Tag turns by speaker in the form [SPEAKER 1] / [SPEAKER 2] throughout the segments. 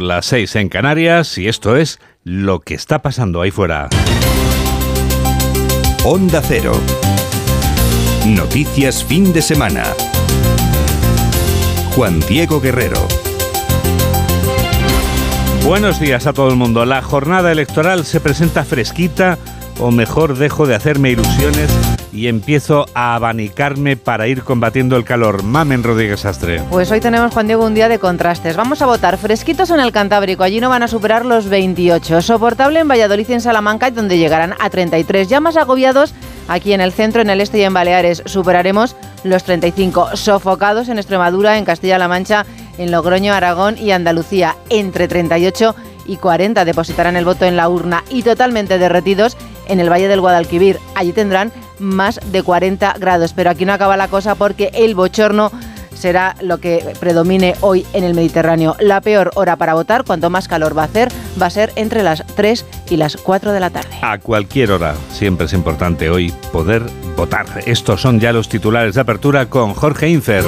[SPEAKER 1] Las seis en Canarias y esto es lo que está pasando ahí fuera.
[SPEAKER 2] Onda Cero. Noticias fin de semana. Juan Diego Guerrero.
[SPEAKER 1] Buenos días a todo el mundo. La jornada electoral se presenta fresquita o mejor dejo de hacerme ilusiones y empiezo a abanicarme para ir combatiendo el calor. Mamen Rodríguez Astre.
[SPEAKER 3] Pues hoy tenemos, Juan Diego, un día de contrastes. Vamos a votar fresquitos en el Cantábrico. Allí no van a superar los 28. Soportable en Valladolid y en Salamanca, donde llegarán a 33. Ya más agobiados aquí en el centro, en el este y en Baleares. Superaremos los 35. Sofocados en Extremadura, en Castilla-La Mancha, en Logroño, Aragón y Andalucía. Entre 38 y 40 depositarán el voto en la urna y totalmente derretidos en el Valle del Guadalquivir. Allí tendrán más de 40 grados. Pero aquí no acaba la cosa porque el bochorno será lo que predomine hoy en el Mediterráneo. La peor hora para votar, cuanto más calor va a hacer, va a ser entre las 3 y las 4 de la tarde.
[SPEAKER 1] A cualquier hora, siempre es importante hoy poder votar. Estos son ya los titulares de apertura con Jorge Infer.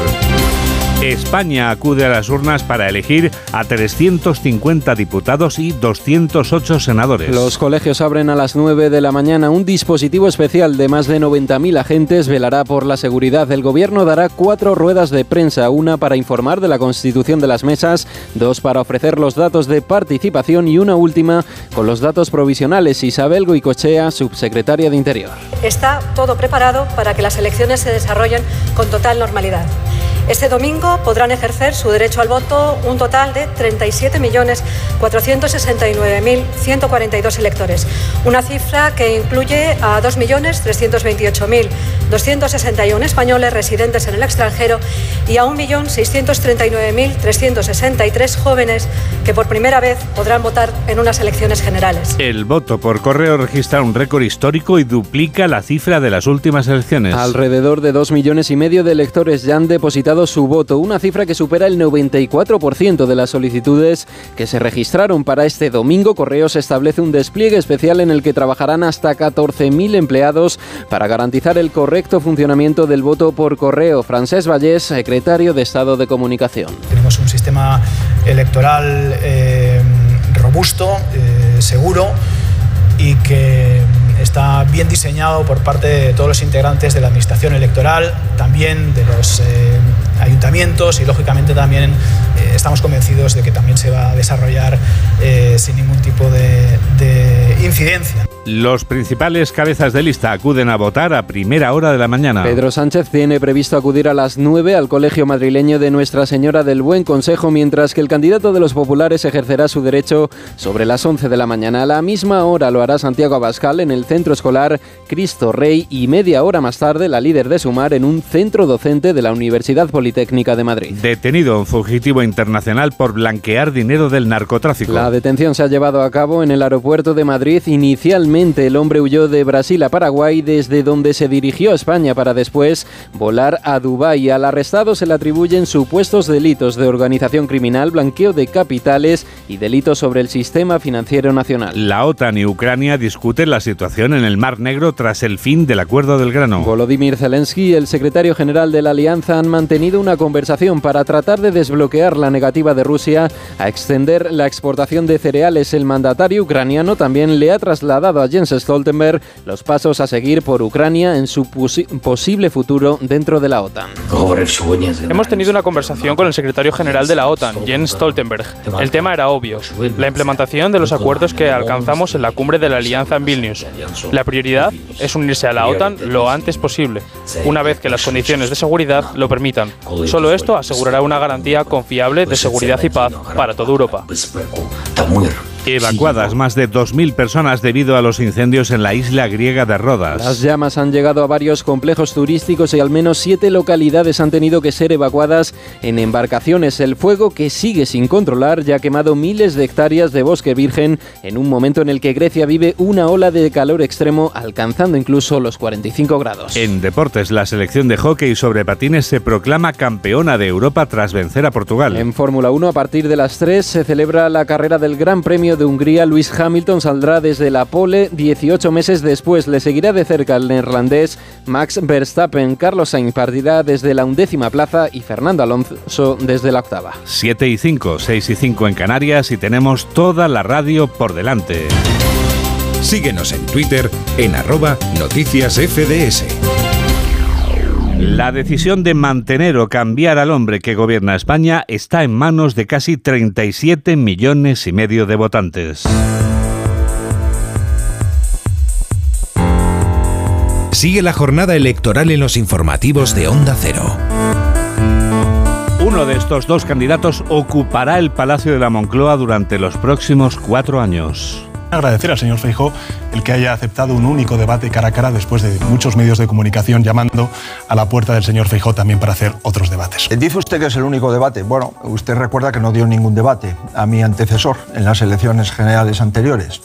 [SPEAKER 1] España acude a las urnas para elegir a 350 diputados y 208 senadores.
[SPEAKER 4] Los colegios abren a las 9 de la mañana. Un dispositivo especial de más de 90.000 agentes velará por la seguridad. El gobierno dará cuatro ruedas de prensa, una para informar de la constitución de las mesas, dos para ofrecer los datos de participación y una última con los datos provisionales. Isabel Goicochea, subsecretaria de Interior.
[SPEAKER 5] Está todo preparado para que las elecciones se desarrollen con total normalidad. Este domingo podrán ejercer su derecho al voto un total de 37.469.142 electores, una cifra que incluye a 2.328.261 españoles residentes en el extranjero y a 1.639.363 jóvenes que por primera vez podrán votar en unas elecciones generales.
[SPEAKER 1] El voto por correo registra un récord histórico y duplica la cifra de las últimas elecciones.
[SPEAKER 4] Alrededor de 2 millones y medio de electores ya han depositado su voto, una cifra que supera el 94% de las solicitudes que se registraron para este domingo. Correos establece un despliegue especial en el que trabajarán hasta 14.000 empleados para garantizar el correcto funcionamiento del voto por correo. Francés Vallés, secretario de Estado de Comunicación.
[SPEAKER 6] Tenemos un sistema electoral eh, robusto, eh, seguro y que está bien diseñado por parte de todos los integrantes de la Administración Electoral, también de los eh, ayuntamientos y lógicamente también estamos convencidos de que también se va a desarrollar sin ningún tipo de incidencia.
[SPEAKER 1] Los principales cabezas de lista acuden a votar a primera hora de la mañana.
[SPEAKER 4] Pedro Sánchez tiene previsto acudir a las 9 al Colegio Madrileño de Nuestra Señora del Buen Consejo, mientras que el candidato de los populares ejercerá su derecho sobre las 11 de la mañana. A la misma hora lo hará Santiago Abascal en el centro escolar Cristo Rey y media hora más tarde la líder de Sumar en un centro docente de la Universidad Politécnica de Madrid.
[SPEAKER 1] Detenido un fugitivo internacional por blanquear dinero del narcotráfico.
[SPEAKER 4] La detención se ha llevado a cabo en el aeropuerto de Madrid inicialmente el hombre huyó de Brasil a Paraguay, desde donde se dirigió a España para después volar a Dubái. Al arrestado se le atribuyen supuestos delitos de organización criminal, blanqueo de capitales y delitos sobre el sistema financiero nacional.
[SPEAKER 1] La OTAN y Ucrania discuten la situación en el Mar Negro tras el fin del acuerdo del grano.
[SPEAKER 4] Volodymyr Zelensky y el secretario general de la alianza han mantenido una conversación para tratar de desbloquear la negativa de Rusia a extender la exportación de cereales. El mandatario ucraniano también le ha trasladado a Jens Stoltenberg los pasos a seguir por Ucrania en su posible futuro dentro de la OTAN.
[SPEAKER 7] Hemos tenido una conversación con el secretario general de la OTAN, Jens Stoltenberg. El tema era obvio, la implementación de los acuerdos que alcanzamos en la cumbre de la alianza en Vilnius. La prioridad es unirse a la OTAN lo antes posible, una vez que las condiciones de seguridad lo permitan. Solo esto asegurará una garantía confiable de seguridad y paz para toda Europa.
[SPEAKER 1] Evacuadas más de 2.000 personas debido a los incendios en la isla griega de Rodas.
[SPEAKER 4] Las llamas han llegado a varios complejos turísticos y al menos siete localidades han tenido que ser evacuadas en embarcaciones. El fuego, que sigue sin controlar, ya ha quemado miles de hectáreas de bosque virgen en un momento en el que Grecia vive una ola de calor extremo, alcanzando incluso los 45 grados.
[SPEAKER 1] En deportes, la selección de hockey sobre patines se proclama campeona de Europa tras vencer a Portugal.
[SPEAKER 4] En Fórmula 1, a partir de las 3 se celebra la carrera del Gran Premio De Hungría, Luis Hamilton saldrá desde la pole 18 meses después. Le seguirá de cerca el neerlandés Max Verstappen. Carlos Sainz partirá desde la undécima plaza y Fernando Alonso desde la octava.
[SPEAKER 1] 7 y 5, 6 y 5 en Canarias y tenemos toda la radio por delante.
[SPEAKER 2] Síguenos en Twitter en arroba noticias FDS.
[SPEAKER 1] La decisión de mantener o cambiar al hombre que gobierna España está en manos de casi 37 millones y medio de votantes.
[SPEAKER 2] Sigue la jornada electoral en los informativos de Onda Cero.
[SPEAKER 1] Uno de estos dos candidatos ocupará el Palacio de la Moncloa durante los próximos cuatro años
[SPEAKER 8] agradecer al señor Feijó el que haya aceptado un único debate cara a cara después de muchos medios de comunicación llamando a la puerta del señor Feijó también para hacer otros debates.
[SPEAKER 9] Dice usted que es el único debate. Bueno, usted recuerda que no dio ningún debate a mi antecesor en las elecciones generales anteriores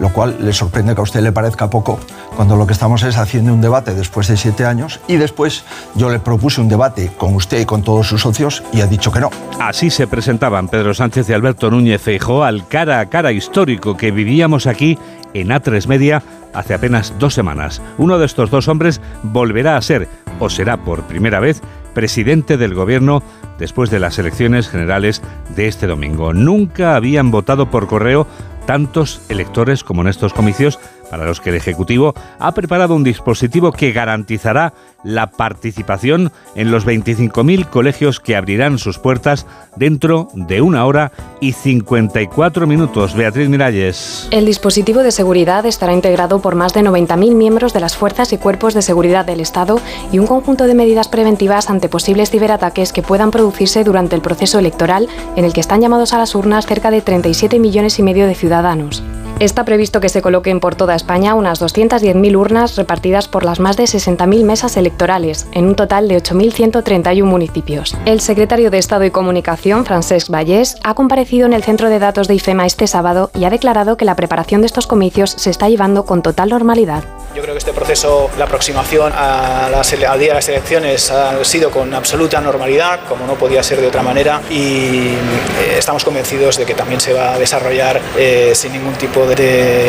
[SPEAKER 9] lo cual le sorprende que a usted le parezca poco, cuando lo que estamos es haciendo un debate después de siete años y después yo le propuse un debate con usted y con todos sus socios y ha dicho que no.
[SPEAKER 1] Así se presentaban Pedro Sánchez y Alberto Núñez Feijóo al cara a cara histórico que vivíamos aquí en A3 Media hace apenas dos semanas. Uno de estos dos hombres volverá a ser, o será por primera vez, presidente del gobierno después de las elecciones generales de este domingo. Nunca habían votado por correo tantos electores como en estos comicios para los que el Ejecutivo ha preparado un dispositivo que garantizará la participación en los 25.000 colegios que abrirán sus puertas dentro de una hora y 54 minutos. Beatriz Miralles.
[SPEAKER 10] El dispositivo de seguridad estará integrado por más de 90.000 miembros de las fuerzas y cuerpos de seguridad del Estado y un conjunto de medidas preventivas ante posibles ciberataques que puedan producirse durante el proceso electoral en el que están llamados a las urnas cerca de 37 millones y medio de ciudadanos. Está previsto que se coloquen por toda España unas 210.000 urnas repartidas por las más de 60.000 mesas electorales, en un total de 8.131 municipios. El secretario de Estado y Comunicación, Francesc Vallés, ha comparecido en el centro de datos de IFEMA este sábado y ha declarado que la preparación de estos comicios se está llevando con total normalidad.
[SPEAKER 6] Yo creo que este proceso, la aproximación a al día de las elecciones ha sido con absoluta normalidad, como no podía ser de otra manera, y eh, estamos convencidos de que también se va a desarrollar eh, sin ningún tipo de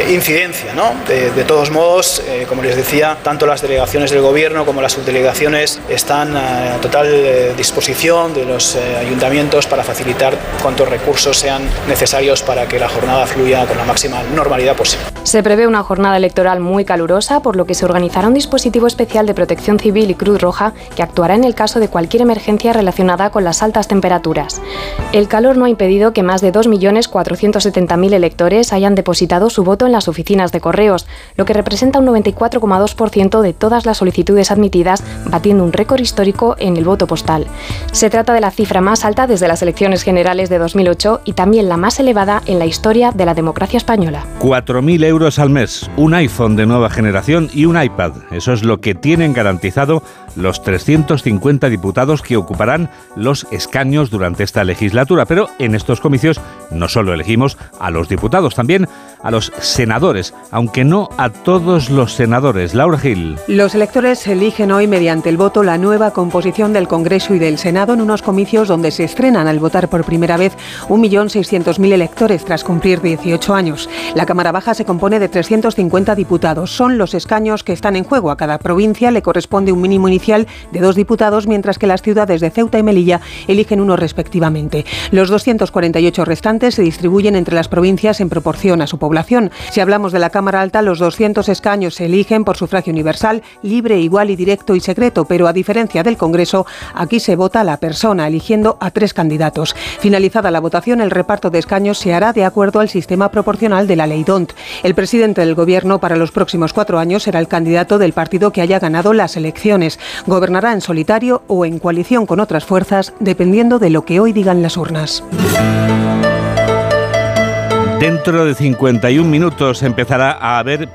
[SPEAKER 6] incidencia. ¿no? De, todos modos, eh, como les decía, tanto las delegaciones del Gobierno como las subdelegaciones están a total disposición de los ayuntamientos para facilitar cuantos recursos sean necesarios para que la jornada fluya con la máxima normalidad posible.
[SPEAKER 10] Se prevé una jornada electoral muy calurosa por lo que se organizará un dispositivo especial de protección civil y Cruz Roja que actuará en el caso de cualquier emergencia relacionada con las altas temperaturas. El calor no ha impedido que más de 2.470.000 electores hayan depositado su voto en las oficinas de correos, lo que representa un 94,2% de todas las solicitudes admitidas, batiendo un récord histórico en el voto postal. Se trata de la cifra más alta desde las elecciones generales de 2008 y también la más elevada en la historia de la democracia española.
[SPEAKER 1] 4.000 euros al mes, un iPhone de nueva generación y un iPad. Eso es lo que tienen garantizado los 350 diputados que ocuparán los escaños durante esta legislatura. Pero en estos comicios no solo elegimos a los diputados, también a los senadores, aunque no a todos los senadores. Laura Gil.
[SPEAKER 11] Los electores eligen hoy mediante el voto la nueva composición del Congreso y del Senado en unos comicios donde se estrenan al votar por primera vez 1.600.000 electores tras cumplir 18 años. La Cámara Baja se compone de 350 diputados. Son los escaños que están en juego. A cada provincia le corresponde un mínimo inicial de dos diputados, mientras que las ciudades de Ceuta y Melilla eligen uno respectivamente. Los 248 restantes se distribuyen entre las provincias en proporción a su población. Si hablamos de la Cámara Alta, los 200 escaños se eligen por sufragio universal, libre, igual y directo y secreto, pero a diferencia del Congreso, aquí se vota la persona, eligiendo a tres candidatos. Finalizada la votación, el reparto de escaños se hará de acuerdo al sistema proporcional de la ley DONT. El presidente del Gobierno para los próximos cuatro años será el candidato del partido que haya ganado las elecciones. Gobernará en solitario o en coalición con otras fuerzas, dependiendo de lo que hoy digan las urnas.
[SPEAKER 1] Dentro de 51 minutos empezará a haber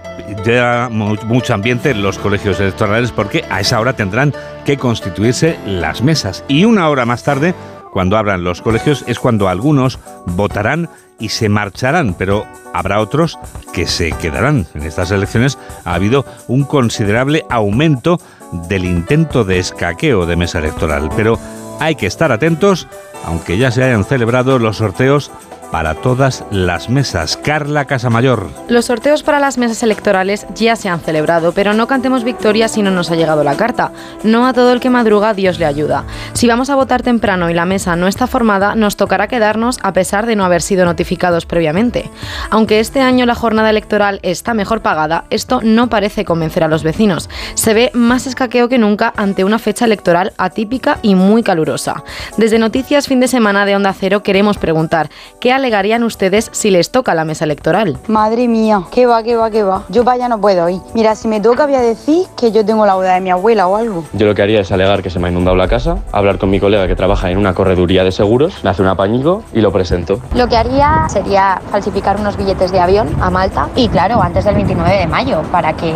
[SPEAKER 1] ya mucho ambiente en los colegios electorales porque a esa hora tendrán que constituirse las mesas. Y una hora más tarde, cuando abran los colegios, es cuando algunos votarán y se marcharán, pero habrá otros que se quedarán. En estas elecciones ha habido un considerable aumento del intento de escaqueo de mesa electoral, pero hay que estar atentos, aunque ya se hayan celebrado los sorteos para todas las mesas. Carla Casamayor.
[SPEAKER 12] Los sorteos para las mesas electorales ya se han celebrado, pero no cantemos victoria si no nos ha llegado la carta. No a todo el que madruga Dios le ayuda. Si vamos a votar temprano y la mesa no está formada, nos tocará quedarnos a pesar de no haber sido notificados previamente. Aunque este año la jornada electoral está mejor pagada, esto no parece convencer a los vecinos. Se ve más escaqueo que nunca ante una fecha electoral atípica y muy calurosa. Desde Noticias Fin de Semana de Onda Cero queremos preguntar, ¿qué alegarían ustedes si les toca la mesa electoral.
[SPEAKER 13] Madre mía, qué va, qué va, qué va. Yo vaya no puedo ir. Mira, si me toca voy a decir que yo tengo la boda de mi abuela o algo.
[SPEAKER 14] Yo lo que haría es alegar que se me ha inundado la casa, hablar con mi colega que trabaja en una correduría de seguros, me hace un apañigo y lo presento.
[SPEAKER 15] Lo que haría sería falsificar unos billetes de avión a Malta y claro, antes del 29 de mayo, para que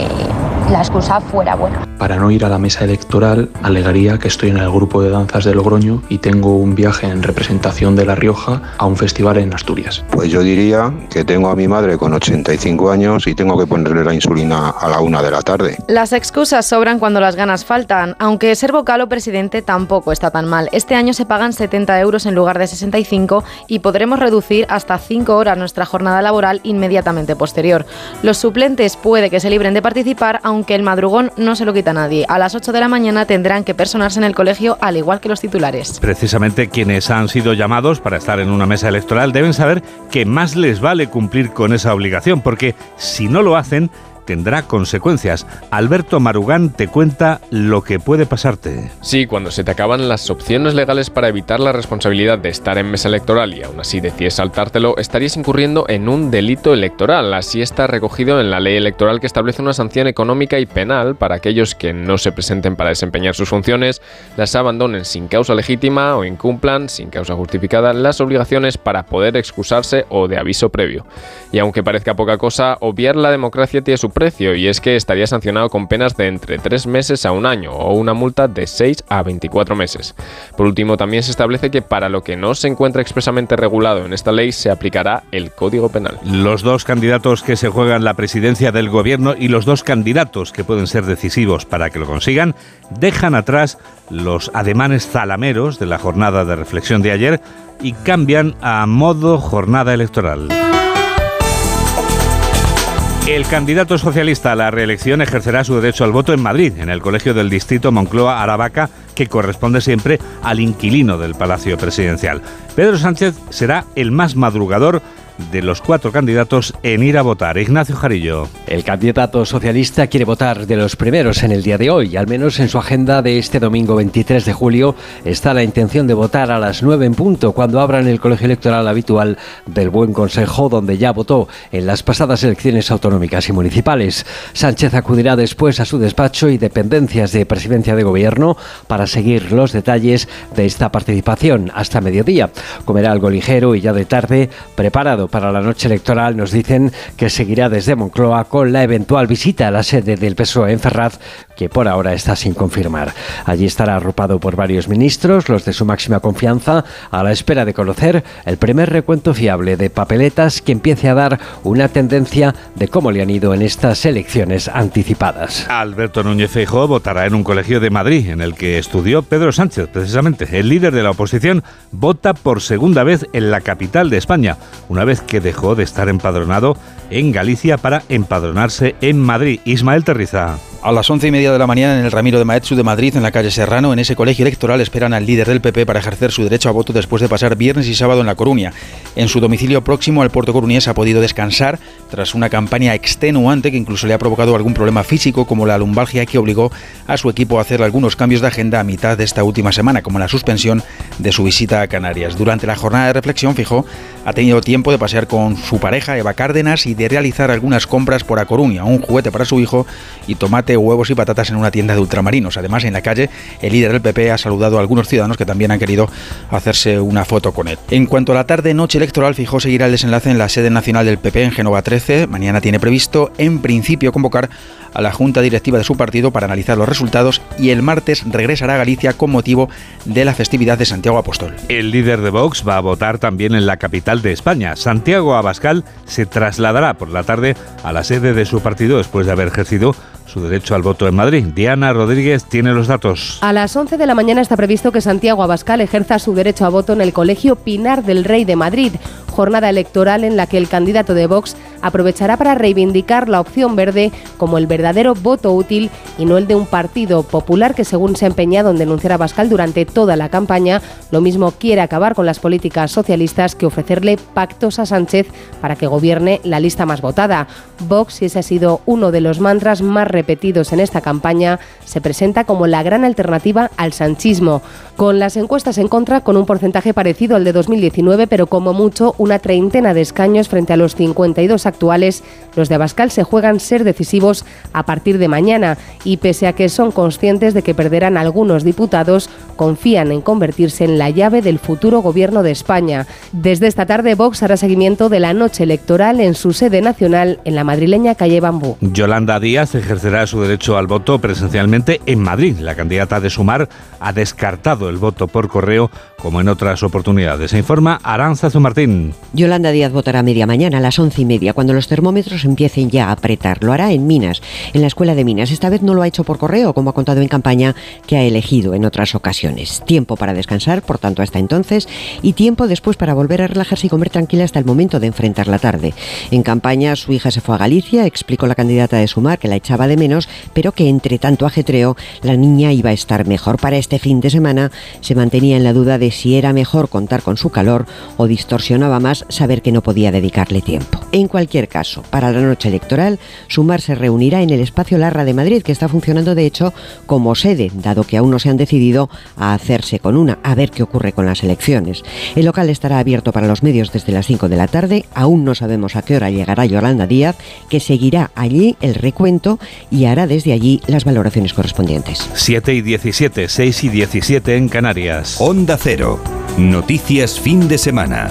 [SPEAKER 15] la excusa fuera buena.
[SPEAKER 16] Para no ir a la mesa electoral, alegaría que estoy en el grupo de danzas de Logroño y tengo un viaje en representación de La Rioja a un festival en Asturias.
[SPEAKER 17] Pues yo diría que tengo a mi madre con 85 años y tengo que ponerle la insulina a la una de la tarde.
[SPEAKER 12] Las excusas sobran cuando las ganas faltan, aunque ser vocal o presidente tampoco está tan mal. Este año se pagan 70 euros en lugar de 65 y podremos reducir hasta 5 horas nuestra jornada laboral inmediatamente posterior. Los suplentes puede que se libren de participar, aunque el madrugón no se lo quita nadie. A las 8 de la mañana tendrán que personarse en el colegio al igual que los titulares.
[SPEAKER 1] Precisamente quienes han sido llamados para estar en una mesa electoral deben saber que más les vale cumplir con esa obligación, porque si no lo hacen, tendrá consecuencias. Alberto Marugán te cuenta lo que puede pasarte.
[SPEAKER 18] Sí, cuando se te acaban las opciones legales para evitar la responsabilidad de estar en mesa electoral y aún así decides saltártelo, estarías incurriendo en un delito electoral. Así está recogido en la ley electoral que establece una sanción económica y penal para aquellos que no se presenten para desempeñar sus funciones, las abandonen sin causa legítima o incumplan, sin causa justificada, las obligaciones para poder excusarse o de aviso previo. Y aunque parezca poca cosa, obviar la democracia tiene su y es que estaría sancionado con penas de entre 3 meses a un año o una multa de 6 a 24 meses. Por último, también se establece que para lo que no se encuentra expresamente regulado en esta ley se aplicará el Código Penal.
[SPEAKER 1] Los dos candidatos que se juegan la presidencia del gobierno y los dos candidatos que pueden ser decisivos para que lo consigan dejan atrás los ademanes zalameros de la jornada de reflexión de ayer y cambian a modo jornada electoral. El candidato socialista a la reelección ejercerá su derecho al voto en Madrid, en el Colegio del Distrito Moncloa Aravaca, que corresponde siempre al inquilino del Palacio Presidencial. Pedro Sánchez será el más madrugador de los cuatro candidatos en ir a votar. Ignacio Jarillo.
[SPEAKER 19] El candidato socialista quiere votar de los primeros en el día de hoy. Al menos en su agenda de este domingo 23 de julio está la intención de votar a las 9 en punto, cuando abran el colegio electoral habitual del Buen Consejo, donde ya votó en las pasadas elecciones autonómicas y municipales. Sánchez acudirá después a su despacho y dependencias de presidencia de gobierno para seguir los detalles de esta participación hasta mediodía. Comerá algo ligero y ya de tarde preparado para la noche electoral nos dicen que seguirá desde Moncloa con la eventual visita a la sede del PSOE en Ferraz, que por ahora está sin confirmar. Allí estará arropado por varios ministros, los de su máxima confianza, a la espera de conocer el primer recuento fiable de papeletas que empiece a dar una tendencia de cómo le han ido en estas elecciones anticipadas.
[SPEAKER 1] Alberto Núñez Feijóo votará en un colegio de Madrid, en el que estudió Pedro Sánchez, precisamente. El líder de la oposición vota por segunda vez en la capital de España, una que dejó de estar empadronado en Galicia para empadronarse en Madrid. Ismael Terriza.
[SPEAKER 20] A las once y media de la mañana en el Ramiro de Maetsu de Madrid, en la calle Serrano, en ese colegio electoral esperan al líder del PP para ejercer su derecho a voto después de pasar viernes y sábado en La Coruña. En su domicilio próximo al puerto coruñés ha podido descansar tras una campaña extenuante que incluso le ha provocado algún problema físico como la lumbalgia que obligó a su equipo a hacer algunos cambios de agenda a mitad de esta última semana, como la suspensión de su visita a Canarias. Durante la jornada de reflexión, fijó, ha tenido tiempo de pasear con su pareja Eva Cárdenas y de realizar algunas compras por A Coruña, un juguete para su hijo y tomate, huevos y patatas en una tienda de ultramarinos. Además, en la calle, el líder del PP ha saludado a algunos ciudadanos que también han querido hacerse una foto con él. En cuanto a la tarde-noche electoral, fijó seguirá el desenlace en la sede nacional del PP en Génova 13. Mañana tiene previsto, en principio, convocar a la junta directiva de su partido para analizar los resultados y el martes regresará a Galicia con motivo de la festividad de Santiago Apóstol.
[SPEAKER 1] El líder de Vox va a votar también en la capital de España. Santiago Abascal se trasladará por la tarde a la sede de su partido después de haber ejercido su derecho al voto en Madrid. Diana Rodríguez tiene los datos.
[SPEAKER 21] A las 11 de la mañana está previsto que Santiago Abascal ejerza su derecho a voto en el Colegio Pinar del Rey de Madrid, jornada electoral en la que el candidato de Vox aprovechará para reivindicar la opción verde como el verdadero voto útil y no el de un partido popular que, según se ha empeñado en denunciar a Bascal durante toda la campaña, lo mismo quiere acabar con las políticas socialistas que ofrecerle pactos a Sánchez para que gobierne la lista más votada. Vox, y ese ha sido uno de los mantras más repetidos en esta campaña, se presenta como la gran alternativa al sanchismo, con las encuestas en contra con un porcentaje parecido al de 2019, pero como mucho una treintena de escaños frente a los 52 actuales, los de Abascal se juegan ser decisivos a partir de mañana y pese a que son conscientes de que perderán algunos diputados, confían en convertirse en la llave del futuro gobierno de España. Desde esta tarde Vox hará seguimiento de la noche electoral en su sede nacional en la madrileña calle Bambú.
[SPEAKER 1] Yolanda Díaz ejercerá su derecho al voto presencialmente en Madrid. La candidata de Sumar ha descartado el voto por correo como en otras oportunidades. Se informa Aranza Zumartín.
[SPEAKER 22] Yolanda Díaz votará media mañana a las once y media, cuando los termómetros empiecen ya a apretar. Lo hará en Minas, en la Escuela de Minas. Esta vez no lo ha hecho por correo, como ha contado en campaña, que ha elegido en otras ocasiones. Tiempo para descansar, por tanto, hasta entonces, y tiempo después para volver a relajarse y comer tranquila hasta el momento de enfrentar la tarde. En campaña, su hija se fue a Galicia, explicó la candidata de Sumar que la echaba de menos, pero que entre tanto ajetreo, la niña iba a estar mejor. Para este fin de semana se mantenía en la duda de si era mejor contar con su calor o distorsionaba más saber que no podía dedicarle tiempo. En cualquier caso, para la noche electoral, Sumar se reunirá en el espacio Larra de Madrid, que está funcionando de hecho como sede, dado que aún no se han decidido a hacerse con una, a ver qué ocurre con las elecciones. El local estará abierto para los medios desde las 5 de la tarde, aún no sabemos a qué hora llegará Yolanda Díaz, que seguirá allí el recuento y hará desde allí las valoraciones correspondientes.
[SPEAKER 1] 7 y 17, 6 y 17 en Canarias.
[SPEAKER 2] Onda Cero. Noticias fin de semana.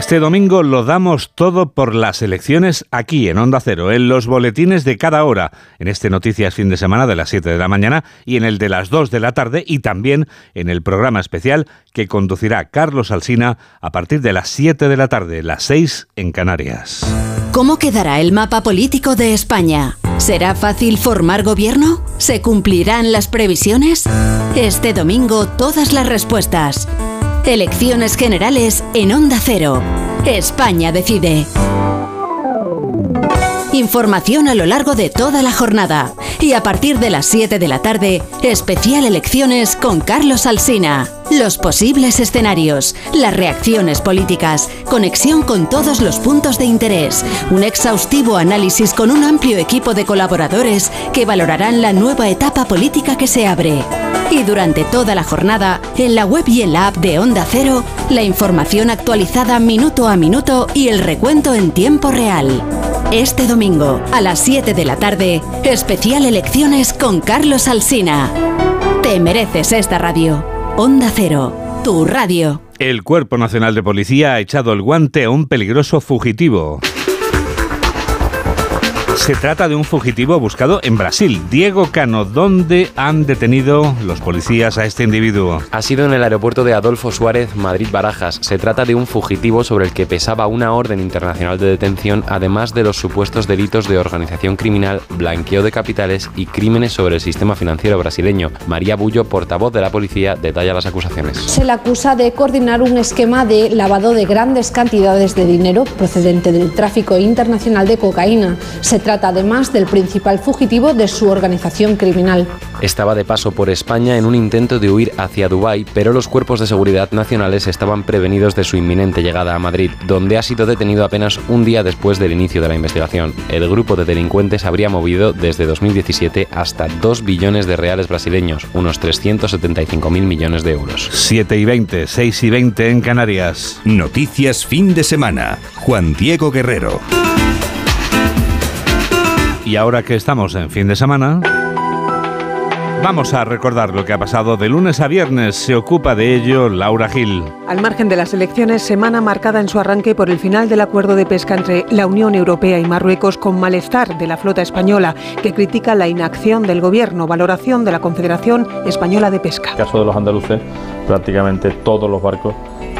[SPEAKER 1] Este domingo lo damos todo por las elecciones aquí en Onda Cero, en los boletines de cada hora, en este Noticias fin de semana de las 7 de la mañana y en el de las 2 de la tarde y también en el programa especial que conducirá Carlos Alsina a partir de las 7 de la tarde, las 6 en Canarias.
[SPEAKER 23] ¿Cómo quedará el mapa político de España? ¿Será fácil formar gobierno? ¿Se cumplirán las previsiones? Este domingo todas las respuestas. Elecciones generales en Onda Cero. España decide. Información a lo largo de toda la jornada. Y a partir de las 7 de la tarde, especial elecciones con Carlos Alsina. Los posibles escenarios, las reacciones políticas, conexión con todos los puntos de interés, un exhaustivo análisis con un amplio equipo de colaboradores que valorarán la nueva etapa política que se abre. Y durante toda la jornada, en la web y en la app de Onda Cero, la información actualizada minuto a minuto y el recuento en tiempo real. Este domingo, a las 7 de la tarde, especial elecciones con Carlos Alsina. Te mereces esta radio. Onda Cero, tu radio.
[SPEAKER 1] El Cuerpo Nacional de Policía ha echado el guante a un peligroso fugitivo. Se trata de un fugitivo buscado en Brasil. Diego Cano, ¿dónde han detenido los policías a este individuo?
[SPEAKER 18] Ha sido en el aeropuerto de Adolfo Suárez, Madrid-Barajas. Se trata de un fugitivo sobre el que pesaba una orden internacional de detención, además de los supuestos delitos de organización criminal, blanqueo de capitales y crímenes sobre el sistema financiero brasileño. María Bullo, portavoz de la policía, detalla las acusaciones.
[SPEAKER 24] Se le acusa de coordinar un esquema de lavado de grandes cantidades de dinero procedente del tráfico internacional de cocaína. Se trata además del principal fugitivo de su organización criminal.
[SPEAKER 18] Estaba de paso por España en un intento de huir hacia Dubái, pero los cuerpos de seguridad nacionales estaban prevenidos de su inminente llegada a Madrid, donde ha sido detenido apenas un día después del inicio de la investigación. El grupo de delincuentes habría movido desde 2017 hasta 2 billones de reales brasileños, unos 375 mil millones de euros.
[SPEAKER 1] 7 y 20, 6 y 20 en Canarias.
[SPEAKER 2] Noticias fin de semana. Juan Diego Guerrero.
[SPEAKER 1] Y ahora que estamos en fin de semana, vamos a recordar lo que ha pasado de lunes a viernes. Se ocupa de ello Laura Gil.
[SPEAKER 11] Al margen de las elecciones, semana marcada en su arranque por el final del acuerdo de pesca entre la Unión Europea y Marruecos con malestar de la flota española, que critica la inacción del gobierno, valoración de la Confederación Española de Pesca.
[SPEAKER 14] En el caso de los andaluces, prácticamente todos los barcos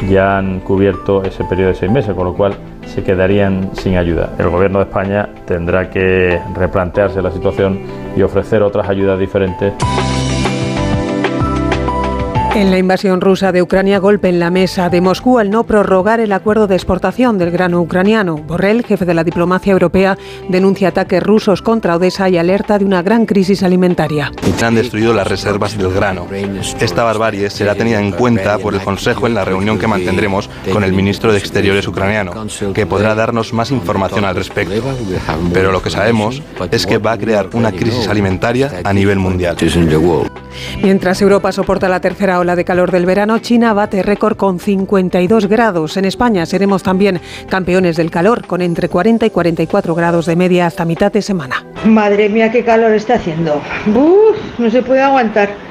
[SPEAKER 14] ya han cubierto ese periodo de seis meses, con lo cual se quedarían sin ayuda. El Gobierno de España tendrá que replantearse la situación y ofrecer otras ayudas diferentes.
[SPEAKER 11] En la invasión rusa de Ucrania, golpe en la mesa de Moscú al no prorrogar el acuerdo de exportación del grano ucraniano. Borrell, jefe de la diplomacia europea, denuncia ataques rusos contra Odessa y alerta de una gran crisis alimentaria.
[SPEAKER 25] Han destruido las reservas del grano. Esta barbarie será tenida en cuenta por el Consejo en la reunión que mantendremos con el ministro de Exteriores ucraniano, que podrá darnos más información al respecto. Pero lo que sabemos es que va a crear una crisis alimentaria a nivel mundial.
[SPEAKER 11] Mientras Europa soporta la tercera ola de calor del verano, China bate récord con 52 grados. En España seremos también campeones del calor, con entre 40 y 44 grados de media hasta mitad de semana.
[SPEAKER 26] Madre mía, qué calor está haciendo. Uf, no se puede aguantar.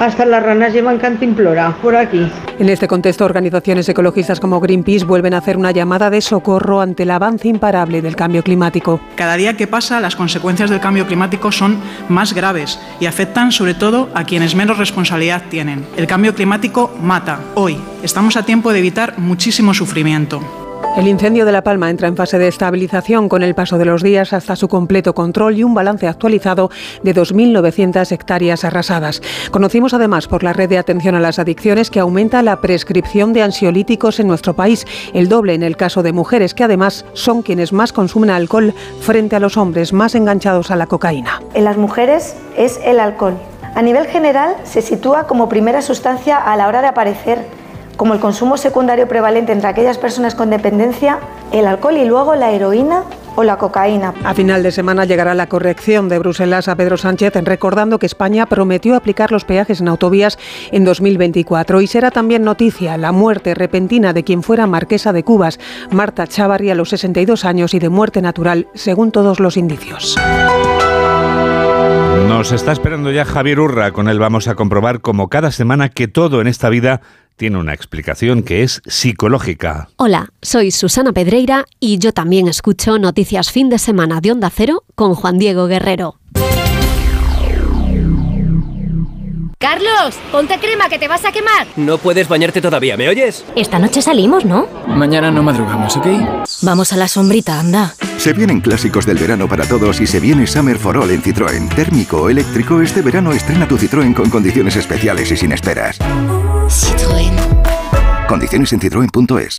[SPEAKER 26] Hasta las ranas llevan cantimplora por aquí.
[SPEAKER 11] En este contexto, organizaciones ecologistas como Greenpeace vuelven a hacer una llamada de socorro ante el avance imparable del cambio climático.
[SPEAKER 27] Cada día que pasa, las consecuencias del cambio climático son más graves y afectan sobre todo a quienes menos responsabilidad tienen. El cambio climático mata. Hoy estamos a tiempo de evitar muchísimo sufrimiento.
[SPEAKER 11] El incendio de La Palma entra en fase de estabilización con el paso de los días hasta su completo control y un balance actualizado de 2.900 hectáreas arrasadas. Conocimos además por la red de atención a las adicciones que aumenta la prescripción de ansiolíticos en nuestro país, el doble en el caso de mujeres que además son quienes más consumen alcohol frente a los hombres más enganchados a la cocaína.
[SPEAKER 28] En las mujeres es el alcohol. A nivel general se sitúa como primera sustancia a la hora de aparecer como el consumo secundario prevalente entre aquellas personas con dependencia, el alcohol y luego la heroína o la cocaína.
[SPEAKER 11] A final de semana llegará la corrección de Bruselas a Pedro Sánchez, recordando que España prometió aplicar los peajes en autovías en 2024. Y será también noticia la muerte repentina de quien fuera marquesa de Cubas, Marta Chávarri, a los 62 años y de muerte natural, según todos los indicios.
[SPEAKER 1] Nos está esperando ya Javier Urra, con él vamos a comprobar como cada semana que todo en esta vida tiene una explicación que es psicológica.
[SPEAKER 29] Hola, soy Susana Pedreira y yo también escucho Noticias Fin de Semana de Onda Cero con Juan Diego Guerrero.
[SPEAKER 30] Carlos, ponte crema que te vas a quemar.
[SPEAKER 31] No puedes bañarte todavía, ¿me oyes?
[SPEAKER 30] Esta noche salimos, ¿no?
[SPEAKER 31] Mañana no madrugamos, ¿ok?
[SPEAKER 30] Vamos a la sombrita, anda.
[SPEAKER 32] Se vienen clásicos del verano para todos y se viene Summer for All en Citroën. Térmico o eléctrico, este verano estrena tu Citroën con condiciones especiales y sin esperas.
[SPEAKER 30] Citroën.
[SPEAKER 32] Condiciones en citroen.es.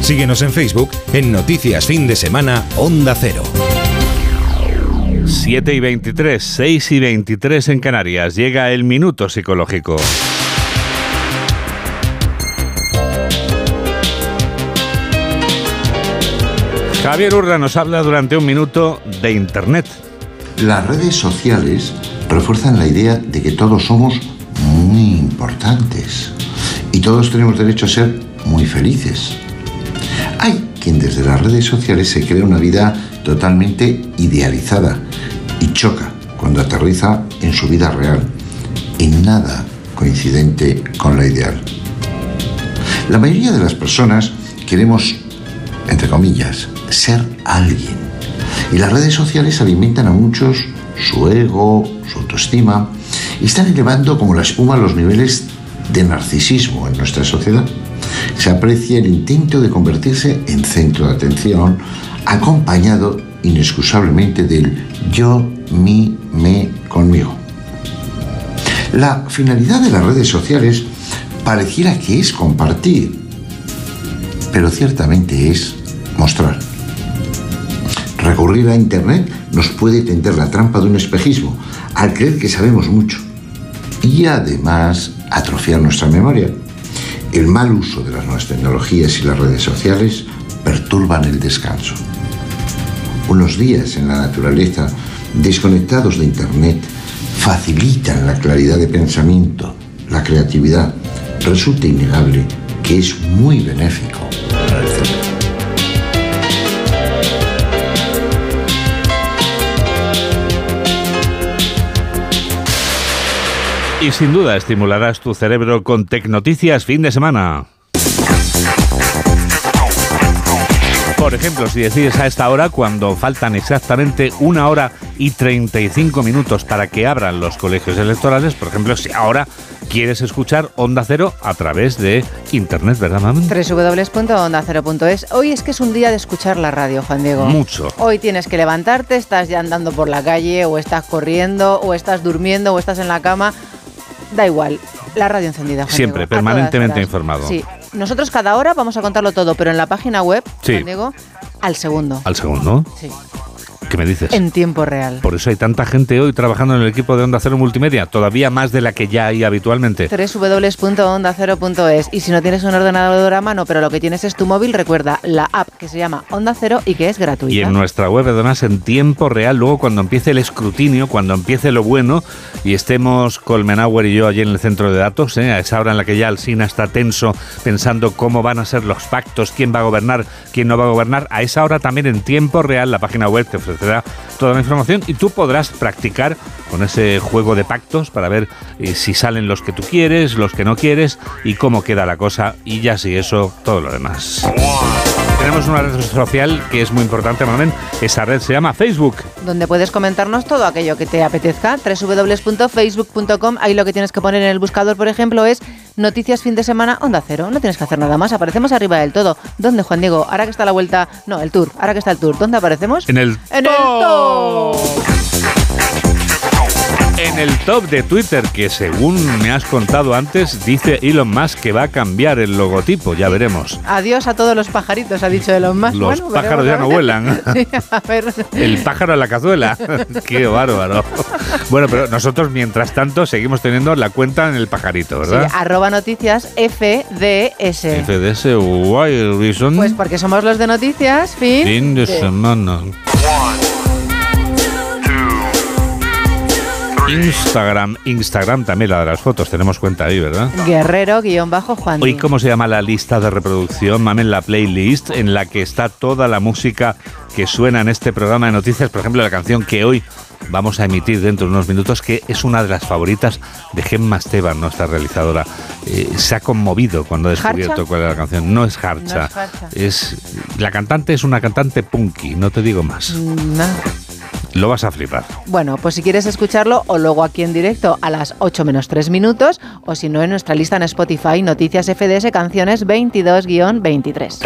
[SPEAKER 2] Síguenos en Facebook en Noticias Fin de Semana Onda Cero.
[SPEAKER 1] 7 y 23, 6 y 23 en Canarias. Llega el minuto psicológico. Javier Urra nos habla durante un minuto de Internet.
[SPEAKER 33] Las redes sociales refuerzan la idea de que todos somos muy importantes y todos tenemos derecho a ser muy felices. Desde las redes sociales se crea una vida totalmente idealizada y choca cuando aterriza en su vida real, en nada coincidente con la ideal. La mayoría de las personas queremos, entre comillas, ser alguien. Y las redes sociales alimentan a muchos su ego, su autoestima, y están elevando como la espuma los niveles de narcisismo en nuestra sociedad. Se aprecia el intento de convertirse en centro de atención, acompañado inexcusablemente del yo, mi, me, conmigo. La finalidad de las redes sociales pareciera que es compartir, pero ciertamente es mostrar. Recurrir a Internet nos puede tender la trampa de un espejismo, al creer que sabemos mucho y además atrofiar nuestra memoria. El mal uso de las nuevas tecnologías y las redes sociales perturban el descanso. Unos días en la naturaleza desconectados de Internet facilitan la claridad de pensamiento, la creatividad. Resulta innegable que es muy benéfico para el cerebro.
[SPEAKER 1] Y sin duda estimularás tu cerebro con Tecnoticias fin de semana. Por ejemplo, si decides a esta hora, cuando faltan exactamente una hora y 35 minutos para que abran los colegios electorales, por ejemplo, si ahora quieres escuchar Onda Cero a través de Internet, ¿verdad, mamá?
[SPEAKER 34] www.ondacero.es. Hoy es que es un día de escuchar la radio, Juan Diego.
[SPEAKER 1] Mucho.
[SPEAKER 34] Hoy tienes que levantarte, estás ya andando por la calle, o estás corriendo, o estás durmiendo, o estás en la cama. Da igual, la radio encendida. Juan
[SPEAKER 1] Siempre,
[SPEAKER 34] Diego,
[SPEAKER 1] permanentemente informado.
[SPEAKER 34] Sí, nosotros cada hora vamos a contarlo todo, pero en la página web,
[SPEAKER 1] Sí.
[SPEAKER 34] Juan Diego, al segundo.
[SPEAKER 1] Al segundo.
[SPEAKER 34] Sí.
[SPEAKER 1] ¿Qué me dices?
[SPEAKER 34] En tiempo real.
[SPEAKER 1] Por eso hay tanta gente hoy trabajando en el equipo de Onda Cero Multimedia, todavía más de la que ya hay habitualmente.
[SPEAKER 34] www.ondacero.es y si no tienes un ordenador a mano, pero lo que tienes es tu móvil, recuerda la app que se llama Onda Cero y que es gratuita.
[SPEAKER 1] Y en nuestra web, además, en tiempo real, luego cuando empiece el escrutinio, cuando empiece lo bueno y estemos Colmenauer y yo allí en el centro de datos, ¿eh? a esa hora en la que ya Alsina está tenso pensando cómo van a ser los pactos, quién va a gobernar, quién no va a gobernar, a esa hora también en tiempo real la página web te ofrecerá toda la información y tú podrás practicar con ese juego de pactos para ver eh, si salen los que tú quieres, los que no quieres y cómo queda la cosa y ya si eso, todo lo demás. Tenemos una red social que es muy importante, Mamen. Esa red se llama Facebook.
[SPEAKER 34] donde puedes comentarnos todo aquello que te apetezca. www.facebook.com. Ahí lo que tienes que poner en el buscador, por ejemplo, es Noticias fin de semana Onda Cero. No tienes que hacer nada más. Aparecemos arriba del todo. ¿Dónde, Juan Diego? Ahora que está la vuelta. No, el tour. Ahora que está el tour. ¿Dónde aparecemos?
[SPEAKER 1] En el
[SPEAKER 34] En el top.
[SPEAKER 1] En el top de Twitter, que según me has contado antes, dice Elon Musk que va a cambiar el logotipo, ya veremos.
[SPEAKER 34] Adiós a todos los pajaritos, ha dicho Elon Musk.
[SPEAKER 1] Los
[SPEAKER 34] Bueno,
[SPEAKER 1] pájaros ya
[SPEAKER 34] a
[SPEAKER 1] no vuelan.
[SPEAKER 34] Sí, a ver.
[SPEAKER 1] El pájaro en la cazuela. Qué bárbaro. Bueno, pero nosotros mientras tanto seguimos teniendo la cuenta en el pajarito,
[SPEAKER 34] Sí,
[SPEAKER 1] ¿verdad?
[SPEAKER 34] arroba noticias FDS.
[SPEAKER 1] FDS Wild Reason.
[SPEAKER 34] Pues porque somos los de noticias, fin.
[SPEAKER 1] Fin de
[SPEAKER 34] de-
[SPEAKER 1] semana. Instagram, Instagram también la de las fotos, tenemos cuenta ahí, ¿verdad?
[SPEAKER 34] Guerrero guion bajo Juan.
[SPEAKER 1] Hoy, ¿cómo se llama la lista de reproducción? Mamen, la playlist en la que está toda la música que suena en este programa de noticias. Por ejemplo, la canción que hoy vamos a emitir dentro de unos minutos, que es una de las favoritas de Gemma Esteban, nuestra realizadora. Eh, se ha conmovido cuando ha descubierto
[SPEAKER 34] ¿Harcha?
[SPEAKER 1] cuál es la canción. No es Harcha.
[SPEAKER 34] No es Harcha.
[SPEAKER 1] Es, la cantante es una cantante punky, no te digo más.
[SPEAKER 34] Mm, no.
[SPEAKER 1] Lo vas a flipar.
[SPEAKER 34] Bueno, pues si quieres escucharlo, o luego aquí en directo a las 8 menos 3 minutos, o si no en nuestra lista en Spotify, Noticias FDS Canciones 22-23.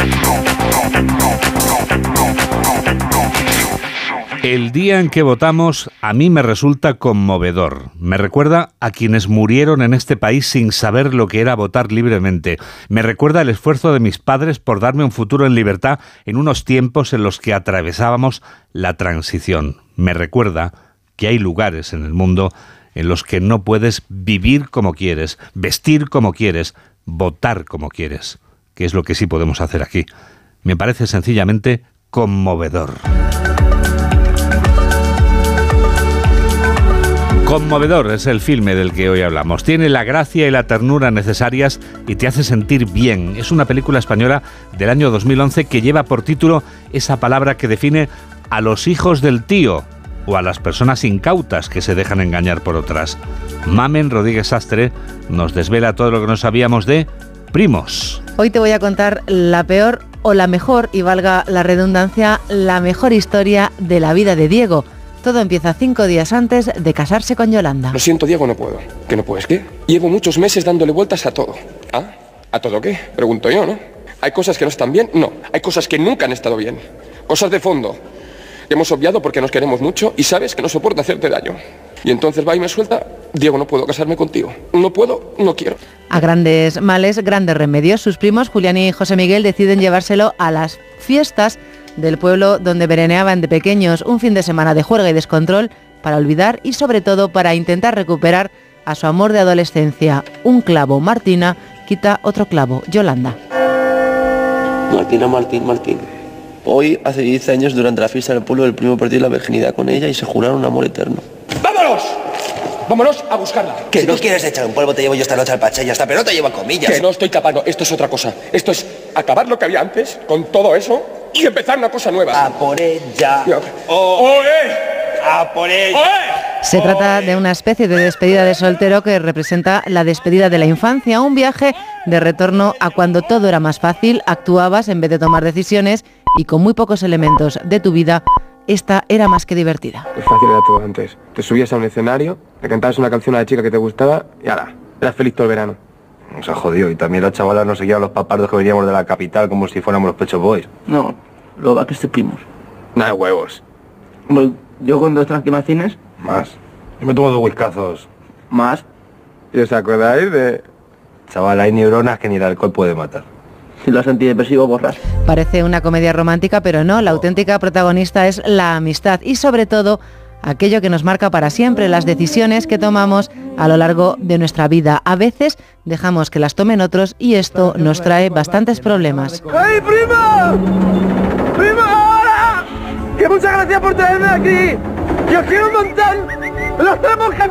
[SPEAKER 1] El día en que votamos a mí me resulta conmovedor. Me recuerda a quienes murieron en este país sin saber lo que era votar libremente. Me recuerda el esfuerzo de mis padres por darme un futuro en libertad en unos tiempos en los que atravesábamos la transición. Me recuerda que hay lugares en el mundo en los que no puedes vivir como quieres, vestir como quieres, votar como quieres, que es lo que sí podemos hacer aquí. Me parece sencillamente conmovedor. Conmovedor es el filme del que hoy hablamos. Tiene la gracia y la ternura necesarias y te hace sentir bien. Es una película española del año 2011 que lleva por título esa palabra que define a los hijos del tío o a las personas incautas que se dejan engañar por otras. Mamen Rodríguez Sastre nos desvela todo lo que no sabíamos de Primos.
[SPEAKER 34] Hoy te voy a contar la peor o la mejor, y valga la redundancia, la mejor historia de la vida de Diego. Todo empieza cinco días antes de casarse con Yolanda.
[SPEAKER 35] Lo siento, Diego, no puedo. ¿Que no puedes qué? Llevo muchos meses dándole vueltas a todo. ¿Ah? ¿A todo qué? Pregunto yo, ¿no? ¿Hay cosas que no están bien? No. Hay cosas que nunca han estado bien. Cosas de fondo. Que hemos obviado porque nos queremos mucho y sabes que no soporta hacerte daño. Y entonces va y me suelta, Diego, no puedo casarme contigo. No puedo, no quiero.
[SPEAKER 34] A grandes males, grandes remedios. Sus primos, Julián y José Miguel, deciden llevárselo a las fiestas del pueblo donde vereneaban de pequeños un fin de semana de juerga y descontrol para olvidar y sobre todo para intentar recuperar a su amor de adolescencia. Un clavo, Martina, quita otro clavo, Yolanda.
[SPEAKER 36] Martina, Martín, Martín. Hoy, hace 10 años, durante la fiesta del pueblo, el primo perdió la virginidad con ella y se juraron un amor eterno.
[SPEAKER 35] ¡Vámonos! ¡Vámonos a buscarla!
[SPEAKER 36] Que si no quieres echar un polvo, te llevo yo esta noche al pache y hasta, pero no te llevo a comillas.
[SPEAKER 35] Que no estoy capaz, no, esto es otra cosa. Esto es acabar lo que había antes, con todo eso, y empezar una cosa nueva.
[SPEAKER 36] A por ella.
[SPEAKER 35] ¡Oe!
[SPEAKER 36] A por ella.
[SPEAKER 34] Se trata de una especie de despedida de soltero que representa la despedida de la infancia, un viaje de retorno a cuando todo era más fácil, actuabas en vez de tomar decisiones y con muy pocos elementos de tu vida, esta era más que divertida.
[SPEAKER 35] Pues fácil era todo antes. Te subías a un escenario, le cantabas una canción a la chica que te gustaba y ala, eras feliz todo el verano.
[SPEAKER 37] Nos ha jodido y también las chavalas nos seguían los papardos que veníamos de la capital como si fuéramos los Pecho Boys.
[SPEAKER 36] No, lo va que primos.
[SPEAKER 35] Nada de huevos.
[SPEAKER 36] Bueno, yo con dos tranquimacines.
[SPEAKER 37] Más. Yo me tomo dos whiskazos.
[SPEAKER 36] Más.
[SPEAKER 35] ¿Y os acordáis de...?
[SPEAKER 37] Chaval, hay neuronas que ni el alcohol puede matar.
[SPEAKER 36] Si los antidepresivos borras.
[SPEAKER 34] Parece una comedia romántica, pero no, la auténtica protagonista es la amistad y sobre todo aquello que nos marca para siempre, las decisiones que tomamos a lo largo de nuestra vida. A veces dejamos que las tomen otros y esto nos trae bastantes problemas.
[SPEAKER 35] ¡Ay, prima! ¡Prima! ¡Hola! ¡Que muchas gracias por traerme aquí! ¡Yo quiero un montón! ¡Los tenemos que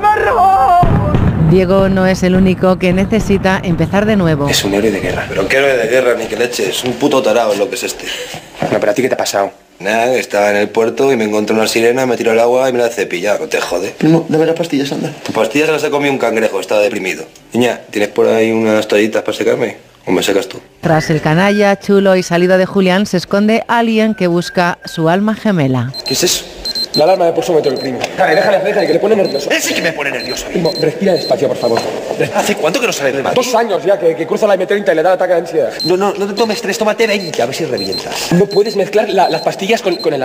[SPEAKER 34] Diego no es el único que necesita empezar de nuevo.
[SPEAKER 35] Es un héroe de guerra.
[SPEAKER 37] Pero qué héroe de guerra, ni que leche. Es un puto tarado lo que es este.
[SPEAKER 35] No, pero a ti qué te ha pasado.
[SPEAKER 37] Nada, estaba en el puerto y me encontré una sirena, me tiró el agua y me la cepillado. No te jode.
[SPEAKER 36] No, dame las pastillas, anda.
[SPEAKER 37] Tu pastillas se las he comido un cangrejo, estaba deprimido. Niña, ¿tienes por ahí unas toallitas para secarme? ¿O me secas tú?
[SPEAKER 34] Tras el canalla, chulo y salido de Julián se esconde alguien que busca su alma gemela.
[SPEAKER 35] ¿Qué es eso? La alarma de pulsómetro, primo. Dale, déjale, déjale, que le pone nervioso.
[SPEAKER 37] Ese que me pone nervioso.
[SPEAKER 35] Primo, respira despacio, por favor.
[SPEAKER 37] ¿Hace cuánto que no sale de Madrid?
[SPEAKER 35] Dos años ya, que, que cruza la M30 y le da ataque de ansiedad.
[SPEAKER 37] No, no, no te tomes tres, tómate 20, a ver si revientas.
[SPEAKER 35] No puedes mezclar la- las pastillas con, con el...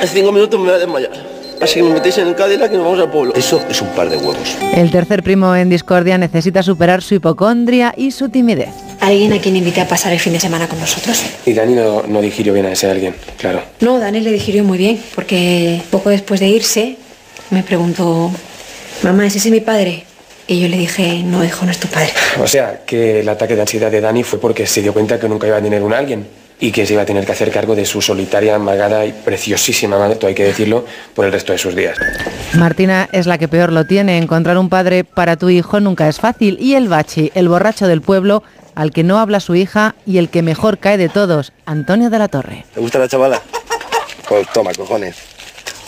[SPEAKER 36] En cinco minutos me voy a desmayar. Así que me metéis en el Cadillac y nos vamos al pueblo.
[SPEAKER 37] Eso es un par de huevos.
[SPEAKER 34] El tercer primo en discordia necesita superar su hipocondria y su timidez.
[SPEAKER 38] ¿Alguien a quien invite a pasar el fin de semana con nosotros?
[SPEAKER 35] Y Dani no, no digirió bien a ese alguien, claro.
[SPEAKER 38] No, Dani le digirió muy bien, porque poco después de irse me preguntó, mamá, ¿es ese mi padre? Y yo le dije, no, hijo, no es tu padre.
[SPEAKER 35] O sea, que el ataque de ansiedad de Dani fue porque se dio cuenta que nunca iba a tener un alguien y que se iba a tener que hacer cargo de su solitaria, amargada y preciosísima madre, todo hay que decirlo, por el resto de sus días.
[SPEAKER 34] Martina es la que peor lo tiene. Encontrar un padre para tu hijo nunca es fácil. Y el bachi, el borracho del pueblo, al que no habla su hija y el que mejor cae de todos, Antonio de la Torre.
[SPEAKER 37] ¿Te gusta la chavala? Pues toma, cojones.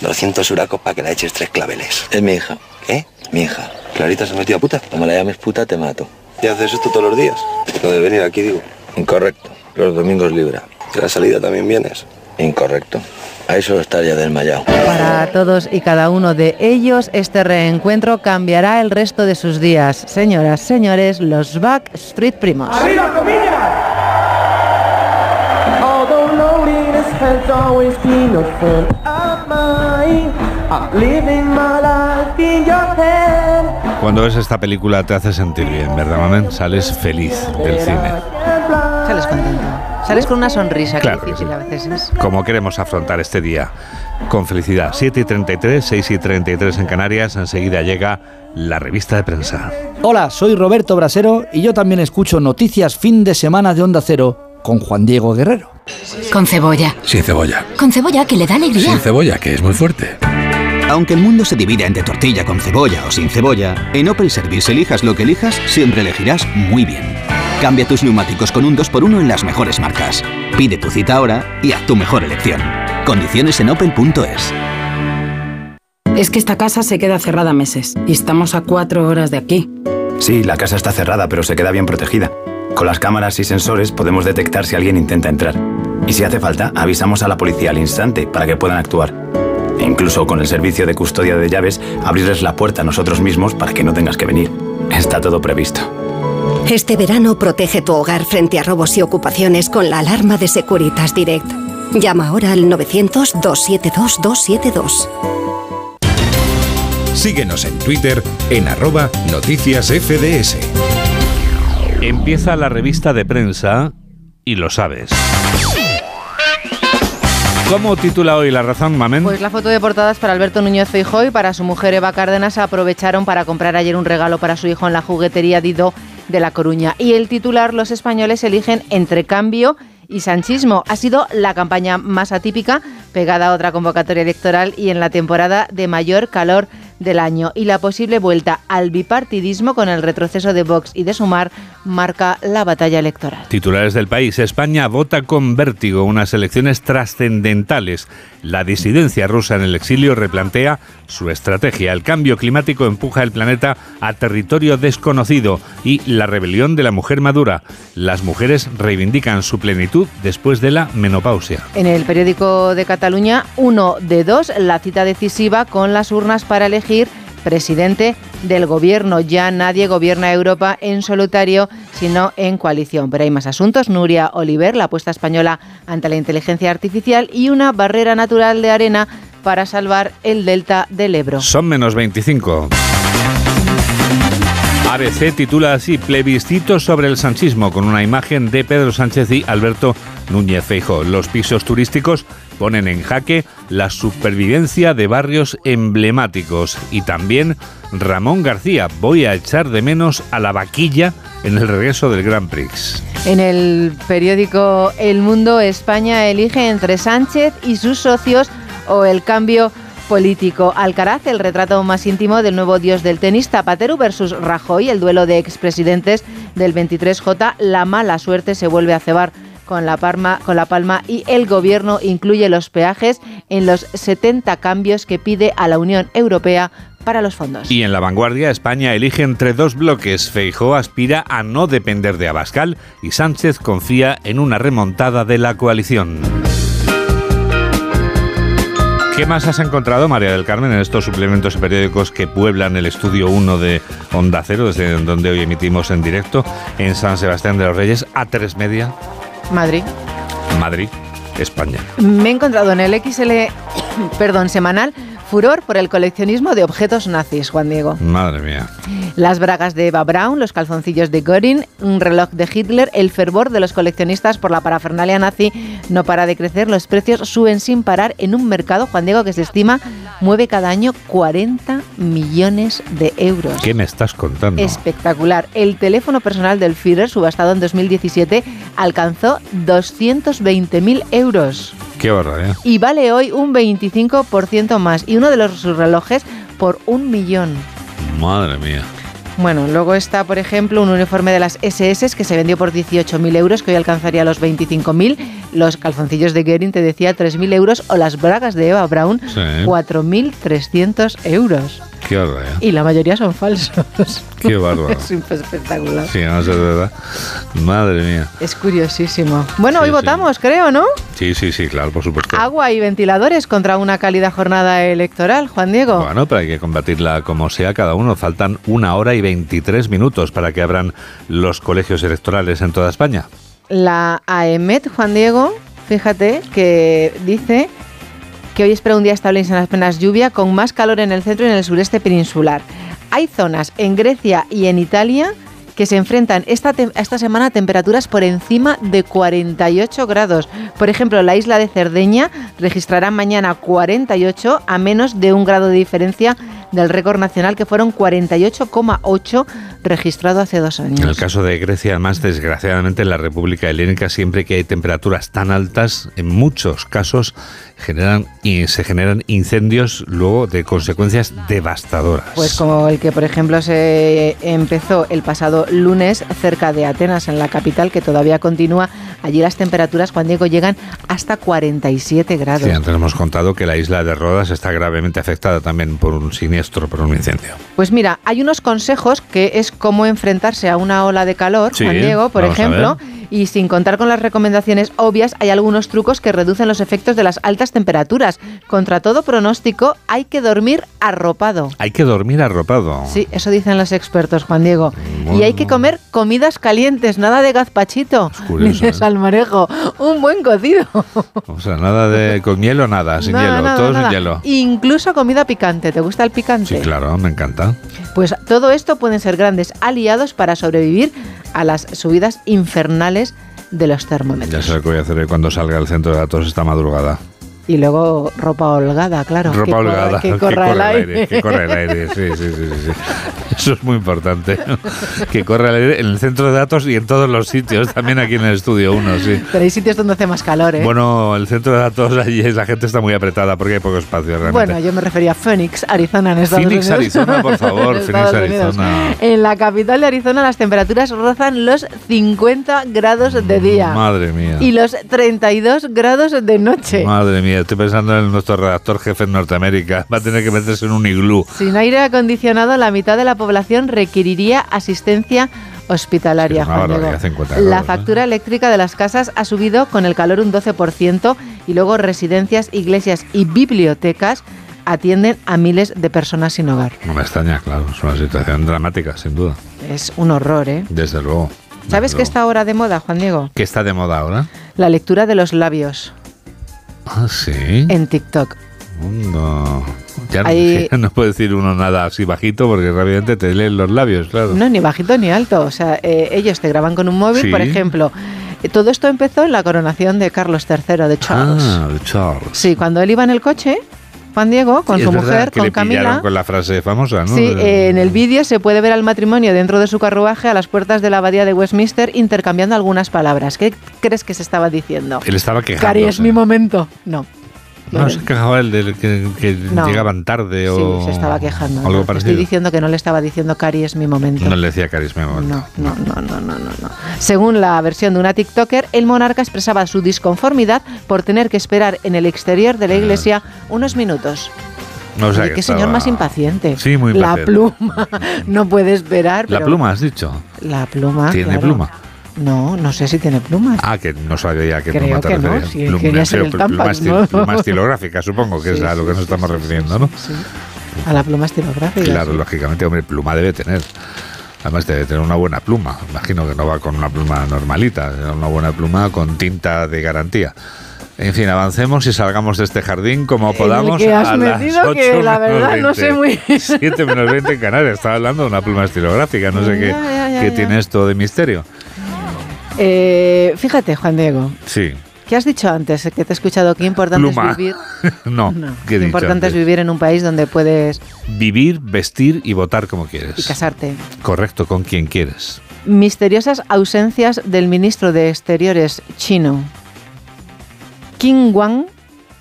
[SPEAKER 37] 200 huracos para que la eches tres claveles.
[SPEAKER 33] Es mi hija.
[SPEAKER 37] ¿Qué?
[SPEAKER 33] Mi hija.
[SPEAKER 37] ¿Clarita se ha metido a puta?
[SPEAKER 33] Como la llames puta, te mato.
[SPEAKER 37] ¿Y haces esto todos los días? Lo de venir aquí, digo.
[SPEAKER 33] Incorrecto. Los domingos libra.
[SPEAKER 37] ¿Y la salida también vienes?
[SPEAKER 33] Incorrecto. Ahí solo estar ya desmayado.
[SPEAKER 34] Para todos y cada uno de ellos, este reencuentro cambiará el resto de sus días. Señoras, señores, los Backstreet Primos.
[SPEAKER 35] ¡Arriba, comillas! Although loneliness has always been a friend of mine, I'm living my life in your head.
[SPEAKER 1] Cuando ves esta película te hace sentir bien, ¿verdad, mamen? Sales feliz del cine.
[SPEAKER 34] Sales contento. Sales con una sonrisa, que
[SPEAKER 1] Claro que
[SPEAKER 34] difícil
[SPEAKER 1] sí.
[SPEAKER 34] a veces es.
[SPEAKER 1] Como queremos afrontar este día con felicidad. 7 y 33, 6 y 33 en Canarias. Enseguida llega la revista de prensa.
[SPEAKER 39] Hola, soy Roberto Brasero y yo también escucho Noticias Fin de Semana de Onda Cero con Juan Diego Guerrero.
[SPEAKER 23] Con cebolla.
[SPEAKER 40] Sin cebolla.
[SPEAKER 23] Con cebolla que le da alegría.
[SPEAKER 40] Sin cebolla, que es muy fuerte.
[SPEAKER 41] Aunque el mundo se divida entre tortilla con cebolla o sin cebolla, en Opel Service elijas lo que elijas, siempre elegirás muy bien. Cambia tus neumáticos con un 2x1 en las mejores marcas. Pide tu cita ahora y haz tu mejor elección. Condiciones en opel.es.
[SPEAKER 42] Es que esta casa se queda cerrada meses y estamos a cuatro horas de aquí.
[SPEAKER 43] Sí, la casa está cerrada, pero se queda bien protegida. Con las cámaras y sensores podemos detectar si alguien intenta entrar. Y si hace falta, avisamos a la policía al instante para que puedan actuar. E incluso con el servicio de custodia de llaves, abrirles la puerta a nosotros mismos para que no tengas que venir. Está todo previsto.
[SPEAKER 23] Este verano protege tu hogar frente a robos y ocupaciones con la alarma de Securitas Direct. Llama ahora al 900-272-272.
[SPEAKER 44] Síguenos en Twitter en arroba noticias FDS.
[SPEAKER 1] Empieza la revista de prensa y lo sabes. ¿Cómo titula hoy La Razón, Mamen?
[SPEAKER 34] Pues la foto de portadas para Alberto Núñez Feijóo y para su mujer Eva Cárdenas aprovecharon para comprar ayer un regalo para su hijo en la juguetería Dido de La Coruña. Y el titular, los españoles eligen entre cambio y sanchismo. Ha sido la campaña más atípica, pegada a otra convocatoria electoral y en la temporada de mayor calor del año y la posible vuelta al bipartidismo con el retroceso de Vox y de Sumar marca la batalla electoral.
[SPEAKER 1] Titulares del país. España vota con vértigo unas elecciones trascendentales. La disidencia rusa en el exilio replantea su estrategia. El cambio climático empuja el planeta a territorio desconocido y la rebelión de la mujer madura. Las mujeres reivindican su plenitud después de la menopausia.
[SPEAKER 34] En el periódico de Cataluña, uno de dos, la cita decisiva con las urnas para elegir presidente del gobierno. Ya nadie gobierna Europa en solitario, sino en coalición. Pero hay más asuntos. Nuria Oliver, la apuesta española ante la inteligencia artificial y una barrera natural de arena para salvar el delta del Ebro.
[SPEAKER 1] Son menos 25. ABC titula así Plebiscito sobre el sanchismo con una imagen de Pedro Sánchez y Alberto Núñez Feijo. Los pisos turísticos ponen en jaque la supervivencia de barrios emblemáticos y también Ramón García. Voy a echar de menos a la vaquilla en el regreso del Grand Prix.
[SPEAKER 34] En el periódico El Mundo, España elige entre Sánchez y sus socios o el cambio político. Alcaraz, el retrato más íntimo del nuevo dios del tenis, Zapatero versus Rajoy, el duelo de expresidentes del 23J, la mala suerte se vuelve a cebar con la, palma, con la palma y el gobierno incluye los peajes en los 70 cambios que pide a la Unión Europea para los fondos.
[SPEAKER 1] Y en la vanguardia, España elige entre dos bloques. Feijó aspira a no depender de Abascal y Sánchez confía en una remontada de la coalición. ¿Qué más has encontrado, María del Carmen, en estos suplementos periódicos que pueblan el estudio 1 de Onda Cero, desde donde hoy emitimos en directo, en San Sebastián de los Reyes, a tres media?
[SPEAKER 34] Madrid.
[SPEAKER 1] Madrid, España.
[SPEAKER 34] Me he encontrado en el XL, perdón, semanal, furor por el coleccionismo de objetos nazis, Juan Diego.
[SPEAKER 1] Madre mía.
[SPEAKER 34] Las bragas de Eva Braun, los calzoncillos de Göring, un reloj de Hitler, el fervor de los coleccionistas por la parafernalia nazi no para de crecer, los precios suben sin parar en un mercado, Juan Diego, que se estima mueve cada año 40 millones de euros.
[SPEAKER 1] ¿Qué me estás contando?
[SPEAKER 34] Espectacular. El teléfono personal del Führer, subastado en 2017, alcanzó 220.000 euros.
[SPEAKER 1] Qué barbaridad.
[SPEAKER 34] Y vale hoy un 25% más. Y uno de los sus relojes por un millón.
[SPEAKER 1] Madre mía.
[SPEAKER 34] Bueno, luego está, por ejemplo, un uniforme de las SS que se vendió por 18.000 euros, que hoy alcanzaría los 25.000. Los calzoncillos de Gering, te decía, 3.000 euros. O las bragas de Eva Braun,
[SPEAKER 1] Sí.
[SPEAKER 34] 4.300 euros.
[SPEAKER 1] Qué barbaridad.
[SPEAKER 34] Y la mayoría son falsos.
[SPEAKER 1] Qué bárbaro.
[SPEAKER 34] es espectacular.
[SPEAKER 1] Sí, no sé, de verdad. Madre mía.
[SPEAKER 34] Es curiosísimo. Bueno,
[SPEAKER 1] Sí,
[SPEAKER 34] hoy
[SPEAKER 1] sí.
[SPEAKER 34] votamos, creo, ¿no?
[SPEAKER 1] Sí, sí, sí, claro, por supuesto.
[SPEAKER 34] Agua y ventiladores contra una cálida jornada electoral, Juan Diego.
[SPEAKER 1] Bueno, pero hay que combatirla como sea cada uno. Faltan una hora y 23 minutos para que abran los colegios electorales en toda España.
[SPEAKER 34] La AEMET, Juan Diego, fíjate que dice que hoy espera un día estable y sin apenas lluvia, con más calor en el centro y en el sureste peninsular. Hay zonas en Grecia y en Italia que se enfrentan esta, esta semana a temperaturas por encima de 48 grados. Por ejemplo, la isla de Cerdeña registrará mañana 48 a menos de un grado de diferencia del récord nacional que fueron 48,8 registrado hace dos años.
[SPEAKER 1] En el caso de Grecia, además, desgraciadamente en la República Helénica, siempre que hay temperaturas tan altas, en muchos casos generan y se generan incendios luego de consecuencias devastadoras.
[SPEAKER 34] Pues como el que, por ejemplo, se empezó el pasado lunes cerca de Atenas, en la capital, que todavía continúa. Allí las temperaturas, Juan Diego, llegan hasta 47 grados.
[SPEAKER 1] Sí, antes hemos contado que la isla de Rodas está gravemente afectada también por un siniestro, por un incendio.
[SPEAKER 34] Pues mira, hay unos consejos que es cómo enfrentarse a una ola de calor,
[SPEAKER 1] Sí,
[SPEAKER 34] Juan Diego, por
[SPEAKER 1] a
[SPEAKER 34] ejemplo. Y sin contar con las recomendaciones obvias, hay algunos trucos que reducen los efectos de las altas temperaturas. Contra todo pronóstico, hay que dormir arropado.
[SPEAKER 1] Hay que dormir arropado.
[SPEAKER 34] Sí, eso dicen los expertos, Juan Diego. Y hay que comer comidas calientes, nada de gazpachito,
[SPEAKER 1] curioso,
[SPEAKER 34] ni de
[SPEAKER 1] ¿eh?
[SPEAKER 34] salmorejo, un buen cocido.
[SPEAKER 1] O sea, nada de con hielo, nada, sin hielo,
[SPEAKER 34] nada,
[SPEAKER 1] todo
[SPEAKER 34] nada.
[SPEAKER 1] sin hielo.
[SPEAKER 34] Incluso comida picante. ¿Te gusta el picante?
[SPEAKER 1] Sí, claro, me encanta.
[SPEAKER 34] Pues todo esto pueden ser grandes aliados para sobrevivir a las subidas infernales de los termómetros.
[SPEAKER 1] Ya sé lo que voy a hacer cuando salga al centro de datos esta madrugada.
[SPEAKER 34] Y luego ropa holgada, claro.
[SPEAKER 1] Ropa
[SPEAKER 34] que
[SPEAKER 1] holgada,
[SPEAKER 34] Que corra el aire.
[SPEAKER 1] que corra el aire, sí, sí, sí, sí. Eso es muy importante. Que corra el aire en el centro de datos y en todos los sitios, también aquí en el estudio uno, sí.
[SPEAKER 34] Pero hay sitios donde hace más calor, ¿eh?
[SPEAKER 1] Bueno, el centro de datos allí es- la gente está muy apretada porque hay poco espacio realmente.
[SPEAKER 34] Bueno, yo me refería a Phoenix, Arizona, en Estados
[SPEAKER 1] Phoenix,
[SPEAKER 34] Unidos.
[SPEAKER 1] Arizona, por favor,
[SPEAKER 34] En
[SPEAKER 1] Phoenix. Arizona.
[SPEAKER 34] En la capital de Arizona las temperaturas rozan los 50 grados de día
[SPEAKER 1] Madre mía.
[SPEAKER 34] y los 32 grados de noche.
[SPEAKER 1] Madre mía, estoy pensando en nuestro redactor jefe en Norteamérica. Va a tener que meterse en un iglú.
[SPEAKER 34] Sin aire acondicionado, la mitad de la población requeriría asistencia hospitalaria.
[SPEAKER 1] Sí,
[SPEAKER 34] Juan Diego.
[SPEAKER 1] 50
[SPEAKER 34] la
[SPEAKER 1] grados, ¿eh?
[SPEAKER 34] factura eléctrica de las casas ha subido con el calor un 12% y luego residencias, iglesias y bibliotecas atienden a miles de personas sin hogar.
[SPEAKER 1] No me extraña, claro. Es una situación dramática, sin duda.
[SPEAKER 34] Es un horror, ¿eh?
[SPEAKER 1] Desde luego.
[SPEAKER 34] ¿Sabes
[SPEAKER 1] Desde
[SPEAKER 34] qué
[SPEAKER 1] luego.
[SPEAKER 34] está ahora de moda, Juan Diego?
[SPEAKER 1] ¿Qué está de moda ahora?
[SPEAKER 34] La lectura de los labios
[SPEAKER 1] Ah, sí.
[SPEAKER 34] en TikTok.
[SPEAKER 1] No. Ya no-
[SPEAKER 34] Hay-
[SPEAKER 1] ya no puede decir uno nada así bajito porque rápidamente te leen los labios, claro.
[SPEAKER 34] No, ni bajito ni alto. O sea, eh, ellos te graban con un móvil,
[SPEAKER 1] Sí.
[SPEAKER 34] por ejemplo. Eh, Todo esto empezó en la coronación de Carlos III, de Charles.
[SPEAKER 1] Ah, de Charles.
[SPEAKER 34] Sí, cuando él iba en el coche, Juan Diego, con
[SPEAKER 1] Sí,
[SPEAKER 34] su mujer,
[SPEAKER 1] que
[SPEAKER 34] con
[SPEAKER 1] le
[SPEAKER 34] Camila.
[SPEAKER 1] con la frase famosa, ¿no?
[SPEAKER 34] Sí, eh, en el vídeo se puede ver al matrimonio dentro de su carruaje a las puertas de la abadía de Westminster intercambiando algunas palabras. ¿Qué crees que se estaba diciendo?
[SPEAKER 1] Él estaba quejándose.
[SPEAKER 34] Cari, es mi momento. No.
[SPEAKER 1] No, se quejaba él de que, que
[SPEAKER 34] No.
[SPEAKER 1] llegaban tarde o...
[SPEAKER 34] Sí, se estaba quejando.
[SPEAKER 1] Algo
[SPEAKER 34] no.
[SPEAKER 1] parecido.
[SPEAKER 34] Estoy diciendo que no le estaba diciendo Cari es mi momento.
[SPEAKER 1] No le decía carisma.
[SPEAKER 34] No, no, no, no, no, no, no. Según la versión de una TikToker, el monarca expresaba su disconformidad por tener que esperar en el exterior de la iglesia unos minutos.
[SPEAKER 1] O sea,
[SPEAKER 34] Oye, qué señor
[SPEAKER 1] estaba-
[SPEAKER 34] más impaciente.
[SPEAKER 1] Sí, muy
[SPEAKER 34] La
[SPEAKER 1] impaciente.
[SPEAKER 34] pluma no puede esperar.
[SPEAKER 1] La
[SPEAKER 34] pero-
[SPEAKER 1] pluma, has dicho.
[SPEAKER 34] La pluma.
[SPEAKER 1] ¿Tiene
[SPEAKER 34] claro.
[SPEAKER 1] pluma?
[SPEAKER 34] No, no sé si tiene plumas.
[SPEAKER 1] Ah, que no sabía a qué pluma te
[SPEAKER 34] que no, sí,
[SPEAKER 1] pero
[SPEAKER 34] el
[SPEAKER 1] pluma, estil-
[SPEAKER 34] ¿no?
[SPEAKER 1] pluma estilográfica, supongo que
[SPEAKER 34] Sí,
[SPEAKER 1] es a lo
[SPEAKER 34] sí,
[SPEAKER 1] que nos estamos refiriendo, ¿no?
[SPEAKER 34] A la pluma estilográfica.
[SPEAKER 1] Claro,
[SPEAKER 34] sí.
[SPEAKER 1] lógicamente, hombre, pluma debe tener. Además debe tener una buena pluma. Imagino que no va con una pluma normalita, una buena pluma con tinta de garantía. En fin, avancemos y salgamos de este jardín como podamos
[SPEAKER 34] que has
[SPEAKER 1] a
[SPEAKER 34] metido
[SPEAKER 1] 8
[SPEAKER 34] que la verdad no sé
[SPEAKER 1] 20.
[SPEAKER 34] muy-
[SPEAKER 1] 7 menos 20 en Canarias. Estaba hablando de una pluma estilográfica. No sé qué,
[SPEAKER 34] Ya, ya, ya,
[SPEAKER 1] qué tiene esto de misterio.
[SPEAKER 34] Eh, fíjate, Juan Diego,
[SPEAKER 1] Sí.
[SPEAKER 34] ¿qué has dicho antes? Que te he escuchado que importante
[SPEAKER 1] Pluma.
[SPEAKER 34] es vivir.
[SPEAKER 1] no,
[SPEAKER 34] No,
[SPEAKER 1] ¿qué
[SPEAKER 34] qué importante es vivir en un país donde puedes
[SPEAKER 1] Vivir, vestir y votar como
[SPEAKER 34] y
[SPEAKER 1] quieres.
[SPEAKER 34] casarte.
[SPEAKER 1] Correcto, con quien quieres.
[SPEAKER 34] Misteriosas ausencias del ministro de Exteriores chino. Qin Wang,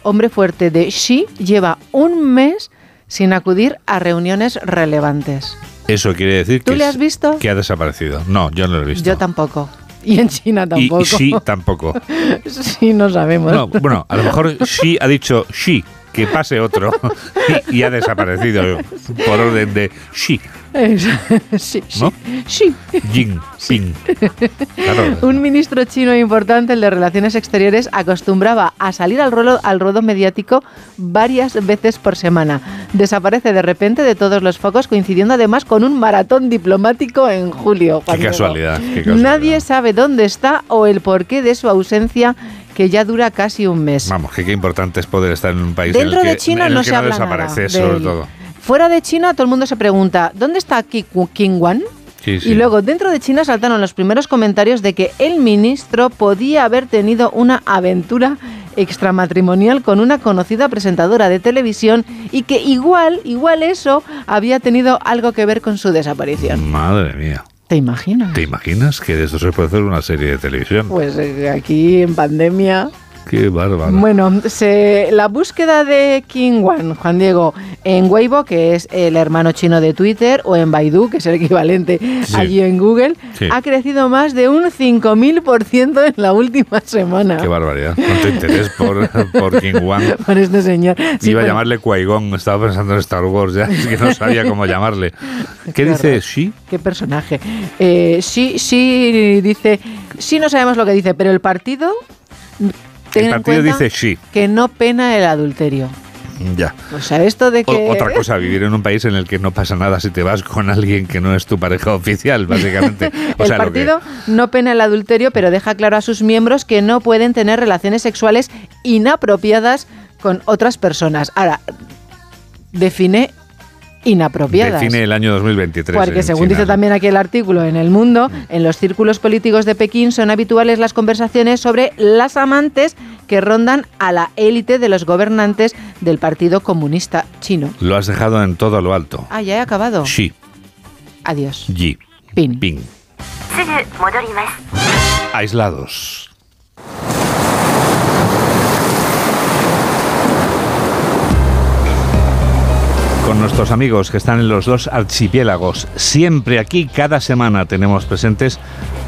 [SPEAKER 34] hombre fuerte de Xi, lleva un mes sin acudir a reuniones relevantes.
[SPEAKER 1] Eso quiere decir
[SPEAKER 34] ¿Tú
[SPEAKER 1] que,
[SPEAKER 34] le
[SPEAKER 1] es-
[SPEAKER 34] has visto?
[SPEAKER 1] que ha desaparecido. No, yo no lo he visto.
[SPEAKER 34] Yo tampoco. Y en China tampoco.
[SPEAKER 1] Y, sí, tampoco.
[SPEAKER 34] Sí, no sabemos.
[SPEAKER 1] No, bueno, a lo mejor sí ha dicho sí, que pase otro y, y ha desaparecido por orden de sí,
[SPEAKER 34] Es- sí, sí,
[SPEAKER 1] ¿no?
[SPEAKER 34] sí.
[SPEAKER 1] Jin, Ping. Claro.
[SPEAKER 34] Un ministro chino importante, el de Relaciones Exteriores, acostumbraba a salir al ruedo, al ruedo mediático varias veces por semana. Desaparece de repente de todos los focos, coincidiendo además con un maratón diplomático en julio.
[SPEAKER 1] Qué casualidad, qué casualidad.
[SPEAKER 34] Nadie sabe dónde está o el porqué de su ausencia, que ya dura casi un mes.
[SPEAKER 1] Vamos, que qué importante es poder estar en un país en
[SPEAKER 34] Dentro
[SPEAKER 1] el que,
[SPEAKER 34] de China
[SPEAKER 1] en el
[SPEAKER 34] no
[SPEAKER 1] que
[SPEAKER 34] se habla
[SPEAKER 1] desaparece,
[SPEAKER 34] nada
[SPEAKER 1] sobre todo.
[SPEAKER 34] Fuera de China, todo el mundo se pregunta, ¿dónde está Qin Wan?
[SPEAKER 1] Sí, sí.
[SPEAKER 34] Y luego, dentro de China saltaron los primeros comentarios de que el ministro podía haber tenido una aventura extramatrimonial con una conocida presentadora de televisión y que igual, igual eso había tenido algo que ver con su desaparición.
[SPEAKER 1] Madre mía.
[SPEAKER 34] ¿Te imaginas?
[SPEAKER 1] ¿Te imaginas que de esto se puede hacer una serie de televisión?
[SPEAKER 34] Pues eh, aquí en pandemia.
[SPEAKER 1] Qué bárbaro.
[SPEAKER 34] Bueno, se- la búsqueda de King Wan, Juan Diego, en Weibo, que es el hermano chino de Twitter, o en Baidu, que es el equivalente
[SPEAKER 1] Sí.
[SPEAKER 34] allí en Google,
[SPEAKER 1] Sí.
[SPEAKER 34] ha crecido más de un 5.000% en la última semana.
[SPEAKER 1] Qué barbaridad. Cuánto interés por, por King Wan.
[SPEAKER 34] Por este señor. Sí,
[SPEAKER 1] Iba a llamarle Qui-Gon, estaba pensando en Star Wars ya, es que no sabía cómo llamarle. ¿Qué
[SPEAKER 34] Qué
[SPEAKER 1] dice
[SPEAKER 34] horror.
[SPEAKER 1] Shi?
[SPEAKER 34] Qué personaje. Eh, sí, sí, dice. Sí, no sabemos lo que dice, pero el partido. Ten
[SPEAKER 1] El partido dice sí.
[SPEAKER 34] Que no pena el adulterio.
[SPEAKER 1] Ya.
[SPEAKER 34] O sea, esto de
[SPEAKER 1] O-
[SPEAKER 34] que.
[SPEAKER 1] otra cosa, vivir en un país en el que no pasa nada si te vas con alguien que no es tu pareja oficial, básicamente. O
[SPEAKER 34] el
[SPEAKER 1] sea, lo que-
[SPEAKER 34] partido no pena el adulterio, pero deja claro a sus miembros que no pueden tener relaciones sexuales inapropiadas con otras personas. Ahora, define inapropiadas.
[SPEAKER 1] Define el año 2023.
[SPEAKER 34] Porque
[SPEAKER 1] en
[SPEAKER 34] según
[SPEAKER 1] China.
[SPEAKER 34] dice también aquí el artículo, en el mundo, en los círculos políticos de Pekín son habituales las conversaciones sobre las amantes que rondan a la élite de los gobernantes del Partido Comunista Chino.
[SPEAKER 1] Lo has dejado en todo lo alto.
[SPEAKER 34] Ah, ya he acabado.
[SPEAKER 1] Xi,
[SPEAKER 34] Adiós.
[SPEAKER 1] Yi,
[SPEAKER 34] Pin.
[SPEAKER 1] Ping. Aislados. Con nuestros amigos que están en los dos archipiélagos. Siempre aquí, cada semana, tenemos presentes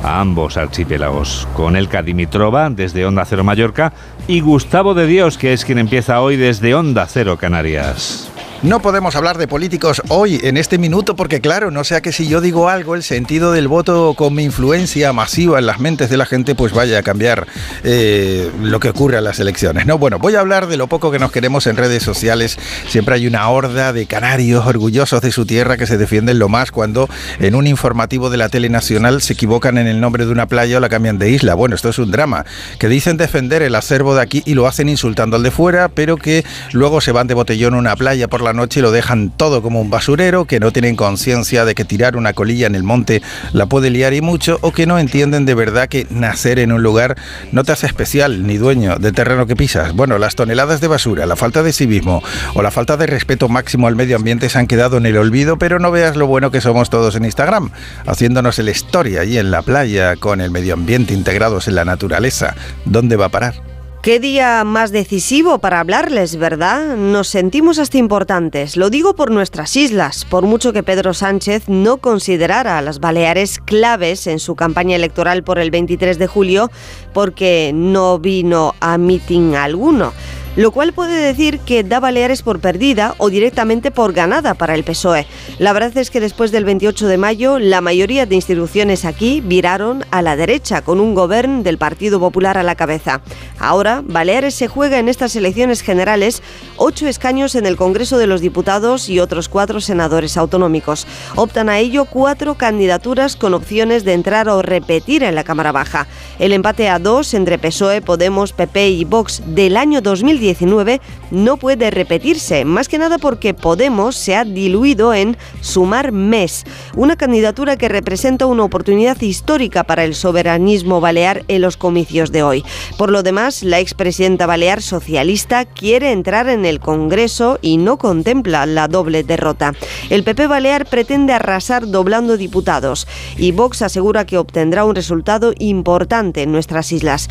[SPEAKER 1] a ambos archipiélagos. Con Elka Dimitrova, desde Onda Cero Mallorca, y Gustavo de Dios, que es quien empieza hoy desde Onda Cero Canarias.
[SPEAKER 20] No podemos hablar de políticos hoy, en este minuto, porque claro, no sea que si yo digo algo, el sentido del voto con mi influencia masiva en las mentes de la gente, pues vaya a cambiar eh, lo que ocurre a las elecciones. No, bueno, voy a hablar de lo poco que nos queremos en redes sociales. Siempre hay una horda de canarios orgullosos de su tierra que se defienden lo más cuando en un informativo de la tele nacional se equivocan en el nombre de una playa o la cambian de isla. Bueno, esto es un drama. Que dicen defender el acervo de aquí y lo hacen insultando al de fuera, pero que luego se van de botellón a una playa por la noche y lo dejan todo como un basurero, que no tienen conciencia de que tirar una colilla en el monte la puede liar y mucho, o que no entienden de verdad que nacer en un lugar no te hace especial ni dueño del terreno que pisas. Bueno, las toneladas de basura, la falta de civismo o la falta de respeto máximo al medio ambiente se han quedado en el olvido, pero no veas lo bueno que somos todos en Instagram, haciéndonos el story allí en la playa con el medio ambiente integrados en la naturaleza. ¿Dónde va a parar?
[SPEAKER 45] Qué día más decisivo para hablarles, ¿verdad? Nos sentimos hasta importantes. Lo digo por nuestras islas, por mucho que Pedro Sánchez no considerara a las Baleares claves en su campaña electoral por el 23 de julio, porque no vino a mitin alguno lo cual puede decir que da Baleares por perdida o directamente por ganada para el PSOE. La verdad es que después del 28 de mayo, la mayoría de instituciones aquí viraron a la derecha, con un gobierno del Partido Popular a la cabeza. Ahora, Baleares se juega en estas elecciones generales ocho escaños en el Congreso de los Diputados y otros cuatro senadores autonómicos. Optan a ello cuatro candidaturas con opciones de entrar o repetir en la Cámara Baja. El empate a dos entre PSOE, Podemos, PP y Vox del año 2019 no puede repetirse, más que nada porque Podemos se ha diluido en Sumar Mes, una candidatura que representa una oportunidad histórica para el soberanismo balear en los comicios de hoy. Por lo demás, la expresidenta balear socialista quiere entrar en el Congreso y no contempla la doble derrota. El PP balear pretende arrasar doblando diputados y Vox asegura que obtendrá un resultado importante en nuestras islas.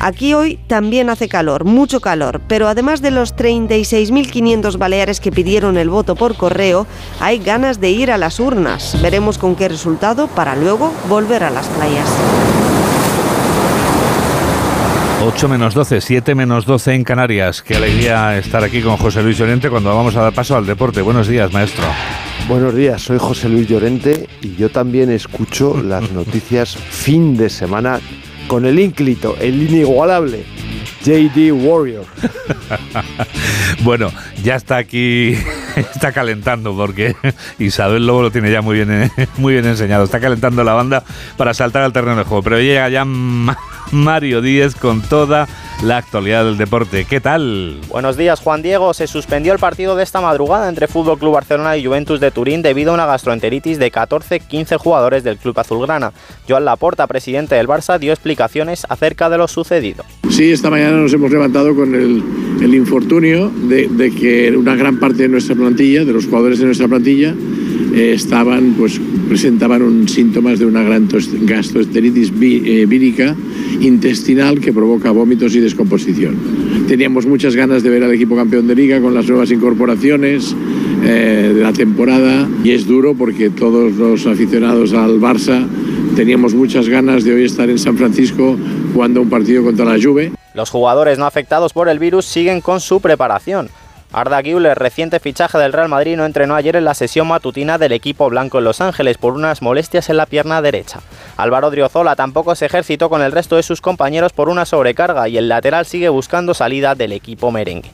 [SPEAKER 45] Aquí hoy también hace calor, mucho calor, pero además de los 36.500 baleares que pidieron el voto por correo, hay ganas de ir a las urnas. Veremos con qué resultado para luego volver a las playas.
[SPEAKER 1] 8 menos 12, 7 menos 12 en Canarias. Qué alegría estar aquí con José Luis Llorente cuando vamos a dar paso al deporte. Buenos días, maestro.
[SPEAKER 46] Buenos días, soy José Luis Llorente y yo también escucho las noticias fin de semana con el ínclito, el inigualable JD Warrior.
[SPEAKER 1] bueno, ya está aquí, está calentando porque Isabel Lobo lo tiene ya muy bien, muy bien enseñado. Está calentando la banda para saltar al terreno de juego. Pero llega ya Mario Díez con toda la actualidad del deporte. ¿Qué tal?
[SPEAKER 40] Buenos días, Juan Diego. Se suspendió el partido de esta madrugada entre Fútbol Club Barcelona y Juventus de Turín debido a una gastroenteritis de 14-15 jugadores del club azulgrana. Joan Laporta, presidente del Barça, dio explicaciones acerca de lo sucedido.
[SPEAKER 47] Sí, esta mañana nos hemos levantado con el, el infortunio de, de, que una gran parte de nuestra plantilla, de los jugadores de nuestra plantilla, eh, estaban, pues, presentaban un síntomas de una gran gastroenteritis eh, vírica intestinal que provoca vómitos y descomposición. Teníamos muchas ganas de ver al equipo campeón de liga con las nuevas incorporaciones eh, de la temporada y es duro porque todos los aficionados al Barça teníamos muchas ganas de hoy estar en San Francisco jugando un partido contra la Juve.
[SPEAKER 40] Los jugadores no afectados por el virus siguen con su preparación. Arda Güler, reciente fichaje del Real Madrid, no entrenó ayer en la sesión matutina del equipo blanco en Los Ángeles por unas molestias en la pierna derecha. Álvaro Driozola tampoco se ejercitó con el resto de sus compañeros por una sobrecarga y el lateral sigue buscando salida del equipo merengue.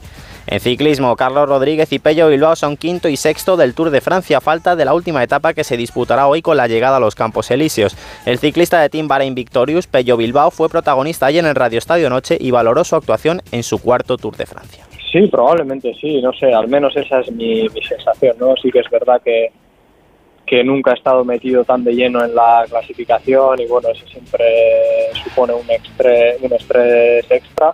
[SPEAKER 40] En ciclismo, Carlos Rodríguez y Pello Bilbao son quinto y sexto del Tour de Francia, falta de la última etapa que se disputará hoy con la llegada a los Campos Elíseos. El ciclista de Team Bahrain Victorious, Pello Bilbao, fue protagonista ayer en el Radio Estadio Noche y valoró su actuación en su cuarto Tour de Francia.
[SPEAKER 48] Sí, probablemente sí, no sé, al menos esa es mi, mi sensación, ¿no? Sí que es verdad que, que nunca he estado metido tan de lleno en la clasificación y bueno, eso siempre supone un, extre- un estrés extra.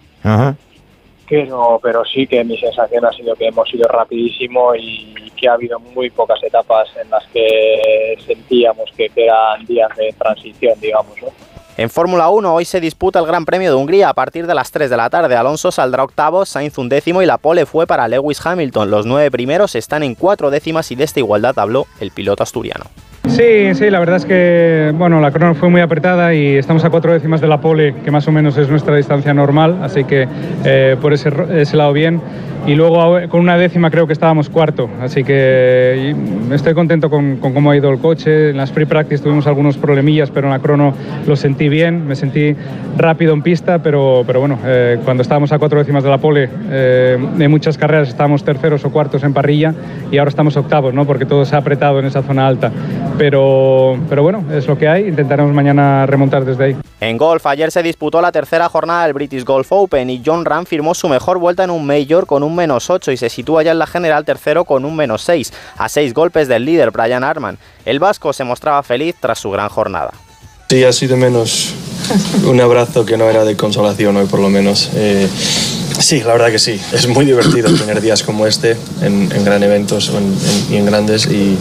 [SPEAKER 48] Que no, pero sí que mi sensación ha sido que hemos ido rapidísimo y que ha habido muy pocas etapas en las que sentíamos que eran días de transición, digamos, ¿no?
[SPEAKER 40] En Fórmula 1 hoy se disputa el Gran Premio de Hungría a partir de las 3 de la tarde. Alonso saldrá octavo, Sainz undécimo y la pole fue para Lewis Hamilton. Los nueve primeros están en cuatro décimas y de esta igualdad habló el piloto asturiano.
[SPEAKER 49] Sí, sí, la verdad es que bueno, la crono fue muy apretada y estamos a cuatro décimas de la pole, que más o menos es nuestra distancia normal, así que eh, por ese, lado bien. Y luego con una décima creo que estábamos cuarto, así que estoy contento con, con cómo ha ido el coche. En las free practice tuvimos algunos problemillas, pero en la crono lo sentí bien, me sentí rápido en pista, pero, pero bueno, eh, cuando estábamos a cuatro décimas de la pole, eh, en muchas carreras estábamos terceros o cuartos en parrilla y ahora estamos octavos, ¿no? porque todo se ha apretado en esa zona alta. Pero, pero bueno, es lo que hay, intentaremos mañana remontar desde ahí.
[SPEAKER 40] En golf, ayer se disputó la tercera jornada del British Golf Open y John Ram firmó su mejor vuelta en un Major con un menos 8 y se sitúa ya en la general tercero con un menos 6, a 6 golpes del líder Brian Arman. El vasco se mostraba feliz tras su gran jornada.
[SPEAKER 50] Sí, ha sido menos un abrazo que no era de consolación hoy por lo menos. Eh, sí, la verdad que sí. Es muy divertido tener días como este en, en gran eventos o en- en- y en grandes y,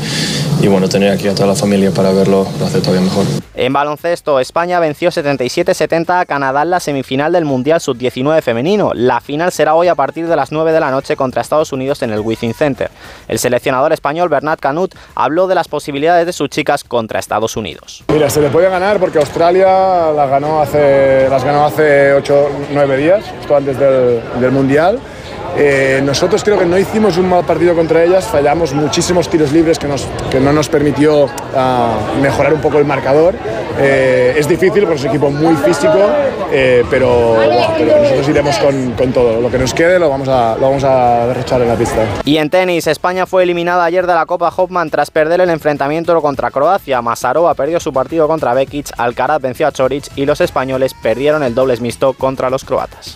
[SPEAKER 50] y bueno, tener aquí a toda la familia para verlo lo hace todavía mejor.
[SPEAKER 40] En baloncesto, España venció 77-70 a Canadá en la semifinal del Mundial Sub-19 femenino. La final será hoy a partir de las 9 de la noche contra Estados Unidos en el Wizzing Center. El seleccionador español Bernat Canut habló de las posibilidades de sus chicas contra Estados Unidos.
[SPEAKER 51] Mira, se le puede ganar porque Australia las ganó hace, las ganó hace 8 9 días, esto antes del, del Mundial. Eh, nosotros creo que no hicimos un mal partido contra ellas, fallamos muchísimos tiros libres que, nos, que no nos permitió ah, mejorar un poco el marcador. Eh, es difícil porque es un equipo muy físico, eh, pero, bueno, pero nosotros iremos con, con todo. Lo que nos quede lo vamos a, lo vamos a derrochar en la pista.
[SPEAKER 40] Y en tenis, España fue eliminada ayer de la Copa Hoffman tras perder el enfrentamiento contra Croacia. Masarova perdió su partido contra Bekic, Alcaraz venció a Choric y los españoles perdieron el dobles mixto contra los croatas.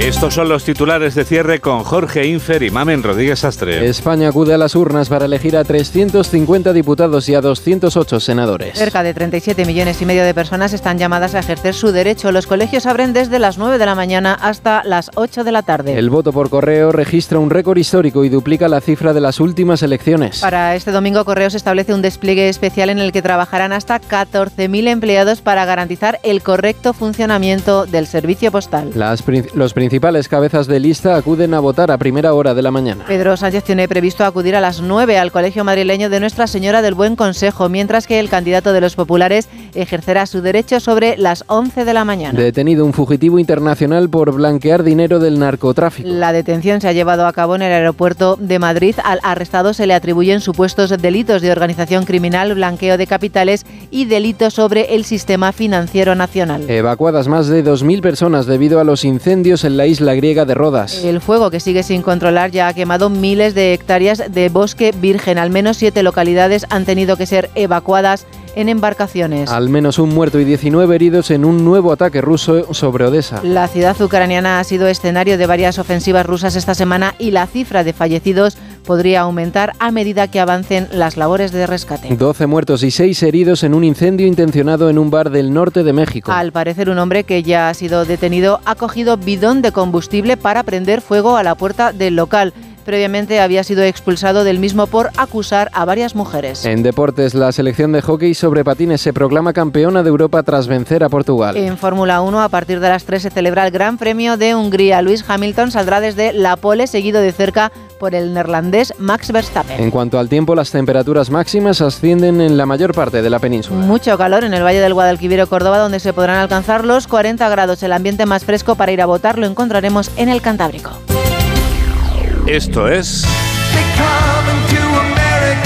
[SPEAKER 1] Estos son los titulares de cierre con Jorge Infer y Mamen Rodríguez Astre.
[SPEAKER 4] España acude a las urnas para elegir a 350 diputados y a 208 senadores.
[SPEAKER 34] Cerca de 37 millones y medio de personas están llamadas a ejercer su derecho. Los colegios abren desde las 9 de la mañana hasta las 8 de la tarde.
[SPEAKER 4] El voto por correo registra un récord histórico y duplica la cifra de las últimas elecciones.
[SPEAKER 34] Para este domingo, Correos establece un despliegue especial en el que trabajarán hasta 14.000 empleados para garantizar el correcto funcionamiento del servicio postal.
[SPEAKER 4] Las los principales cabezas de lista acuden a votar a primera hora de la mañana.
[SPEAKER 34] Pedro Sánchez tiene previsto acudir a las 9 al Colegio Madrileño de Nuestra Señora del Buen Consejo, mientras que el candidato de los populares ejercerá su derecho sobre las 11 de la mañana.
[SPEAKER 4] Detenido un fugitivo internacional por blanquear dinero del narcotráfico.
[SPEAKER 34] La detención se ha llevado a cabo en el aeropuerto de Madrid. Al arrestado se le atribuyen supuestos delitos de organización criminal, blanqueo de capitales y delitos sobre el sistema financiero nacional.
[SPEAKER 4] Evacuadas más de 2.000 personas debido a los incendios en la isla griega de Rodas.
[SPEAKER 34] El fuego que sigue sin controlar ya ha quemado miles de hectáreas de bosque virgen. Al menos siete localidades han tenido que ser evacuadas en embarcaciones.
[SPEAKER 4] Al menos un muerto y 19 heridos en un nuevo ataque ruso sobre Odessa.
[SPEAKER 34] La ciudad ucraniana ha sido escenario de varias ofensivas rusas esta semana y la cifra de fallecidos podría aumentar a medida que avancen las labores de rescate.
[SPEAKER 4] 12 muertos y 6 heridos en un incendio intencionado en un bar del norte de México.
[SPEAKER 34] Al parecer un hombre que ya ha sido detenido ha cogido bidón de combustible para prender fuego a la puerta del local. Previamente había sido expulsado del mismo por acusar a varias mujeres.
[SPEAKER 4] En deportes, la selección de hockey sobre patines se proclama campeona de Europa tras vencer a Portugal.
[SPEAKER 34] En Fórmula 1, a partir de las 3 se celebra el Gran Premio de Hungría. Luis Hamilton saldrá desde la pole, seguido de cerca por el neerlandés Max Verstappen.
[SPEAKER 4] En cuanto al tiempo, las temperaturas máximas ascienden en la mayor parte de la península.
[SPEAKER 34] Mucho calor en el Valle del Guadalquivir o Córdoba, donde se podrán alcanzar los 40 grados. El ambiente más fresco para ir a votar lo encontraremos en el Cantábrico.
[SPEAKER 1] Esto es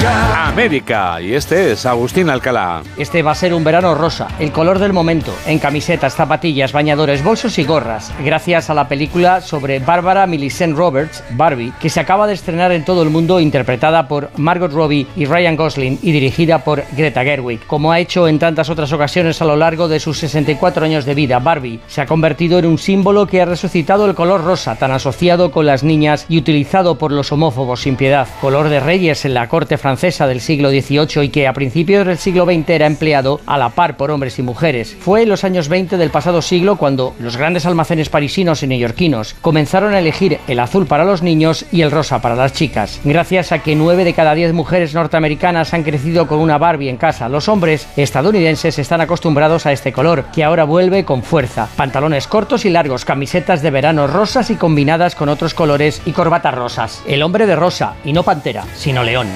[SPEAKER 1] América. Y este es Agustín Alcalá.
[SPEAKER 52] Este va a ser un verano rosa, el color del momento, en camisetas, zapatillas, bañadores, bolsos y gorras, gracias a la película sobre Bárbara Millicent Roberts, Barbie, que se acaba de estrenar en todo el mundo, interpretada por Margot Robbie y Ryan Gosling y dirigida por Greta Gerwig. Como ha hecho en tantas otras ocasiones a lo largo de sus 64 años de vida, Barbie se ha convertido en un símbolo que ha resucitado el color rosa, tan asociado con las niñas y utilizado por los homófobos sin piedad. Color de reyes en la corte francesa del siglo XVIII y que a principios del siglo XX era empleado a la par por hombres y mujeres. Fue en los años 20 del pasado siglo cuando los grandes almacenes parisinos y neoyorquinos comenzaron a elegir el azul para los niños y el rosa para las chicas. Gracias a que 9 de cada 10 mujeres norteamericanas han crecido con una Barbie en casa, los hombres estadounidenses están acostumbrados a este color, que ahora vuelve con fuerza. Pantalones cortos y largos, camisetas de verano rosas y combinadas con otros colores y corbatas rosas. El hombre de rosa, y no pantera, sino león.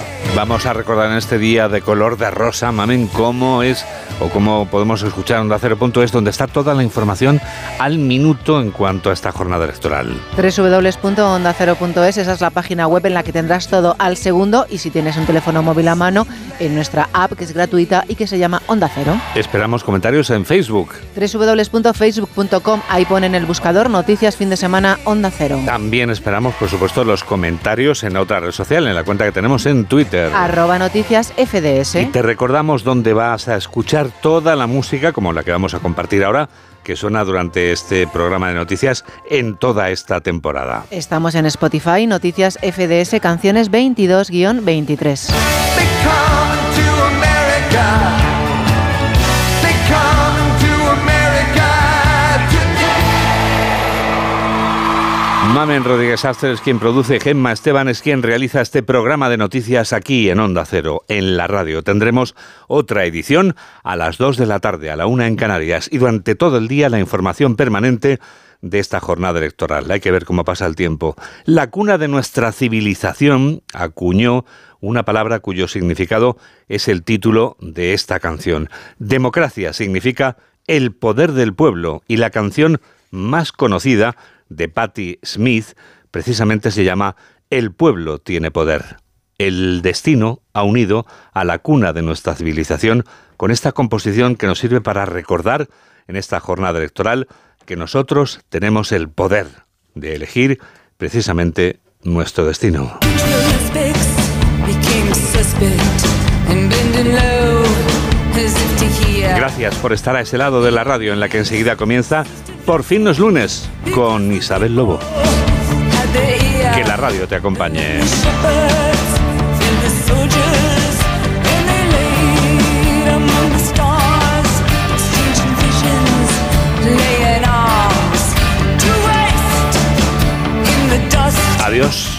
[SPEAKER 1] A recordar en este día de color de rosa, mamen, cómo es o cómo podemos escuchar Onda Cero.es, donde está toda la información al minuto en cuanto a esta jornada electoral.
[SPEAKER 34] www.ondacero.es, esa es la página web en la que tendrás todo al segundo y si tienes un teléfono móvil a mano, en nuestra app que es gratuita y que se llama Onda Cero.
[SPEAKER 1] Esperamos comentarios en Facebook.
[SPEAKER 34] www.facebook.com, ahí ponen el buscador Noticias Fin de Semana Onda Cero.
[SPEAKER 1] También esperamos, por supuesto, los comentarios en otra red social, en la cuenta que tenemos en Twitter.
[SPEAKER 34] Arroba Noticias FDS.
[SPEAKER 1] Y te recordamos dónde vas a escuchar toda la música, como la que vamos a compartir ahora, que suena durante este programa de noticias en toda esta temporada.
[SPEAKER 34] Estamos en Spotify, Noticias FDS, canciones 22-23.
[SPEAKER 1] Mamen Rodríguez Astre es quien produce, Gemma Esteban es quien realiza este programa de noticias aquí en Onda Cero, en la radio. Tendremos otra edición a las 2 de la tarde, a la 1 en Canarias, y durante todo el día la información permanente de esta jornada electoral. Hay que ver cómo pasa el tiempo. La cuna de nuestra civilización acuñó una palabra cuyo significado es el título de esta canción. Democracia significa el poder del pueblo y la canción más conocida de Patti Smith precisamente se llama El pueblo tiene poder. El destino ha unido a la cuna de nuestra civilización con esta composición que nos sirve para recordar en esta jornada electoral que nosotros tenemos el poder de elegir precisamente nuestro destino. Gracias por estar a ese lado de la radio en la que enseguida comienza Por fin los lunes con Isabel Lobo. Que la radio te acompañe. Adiós.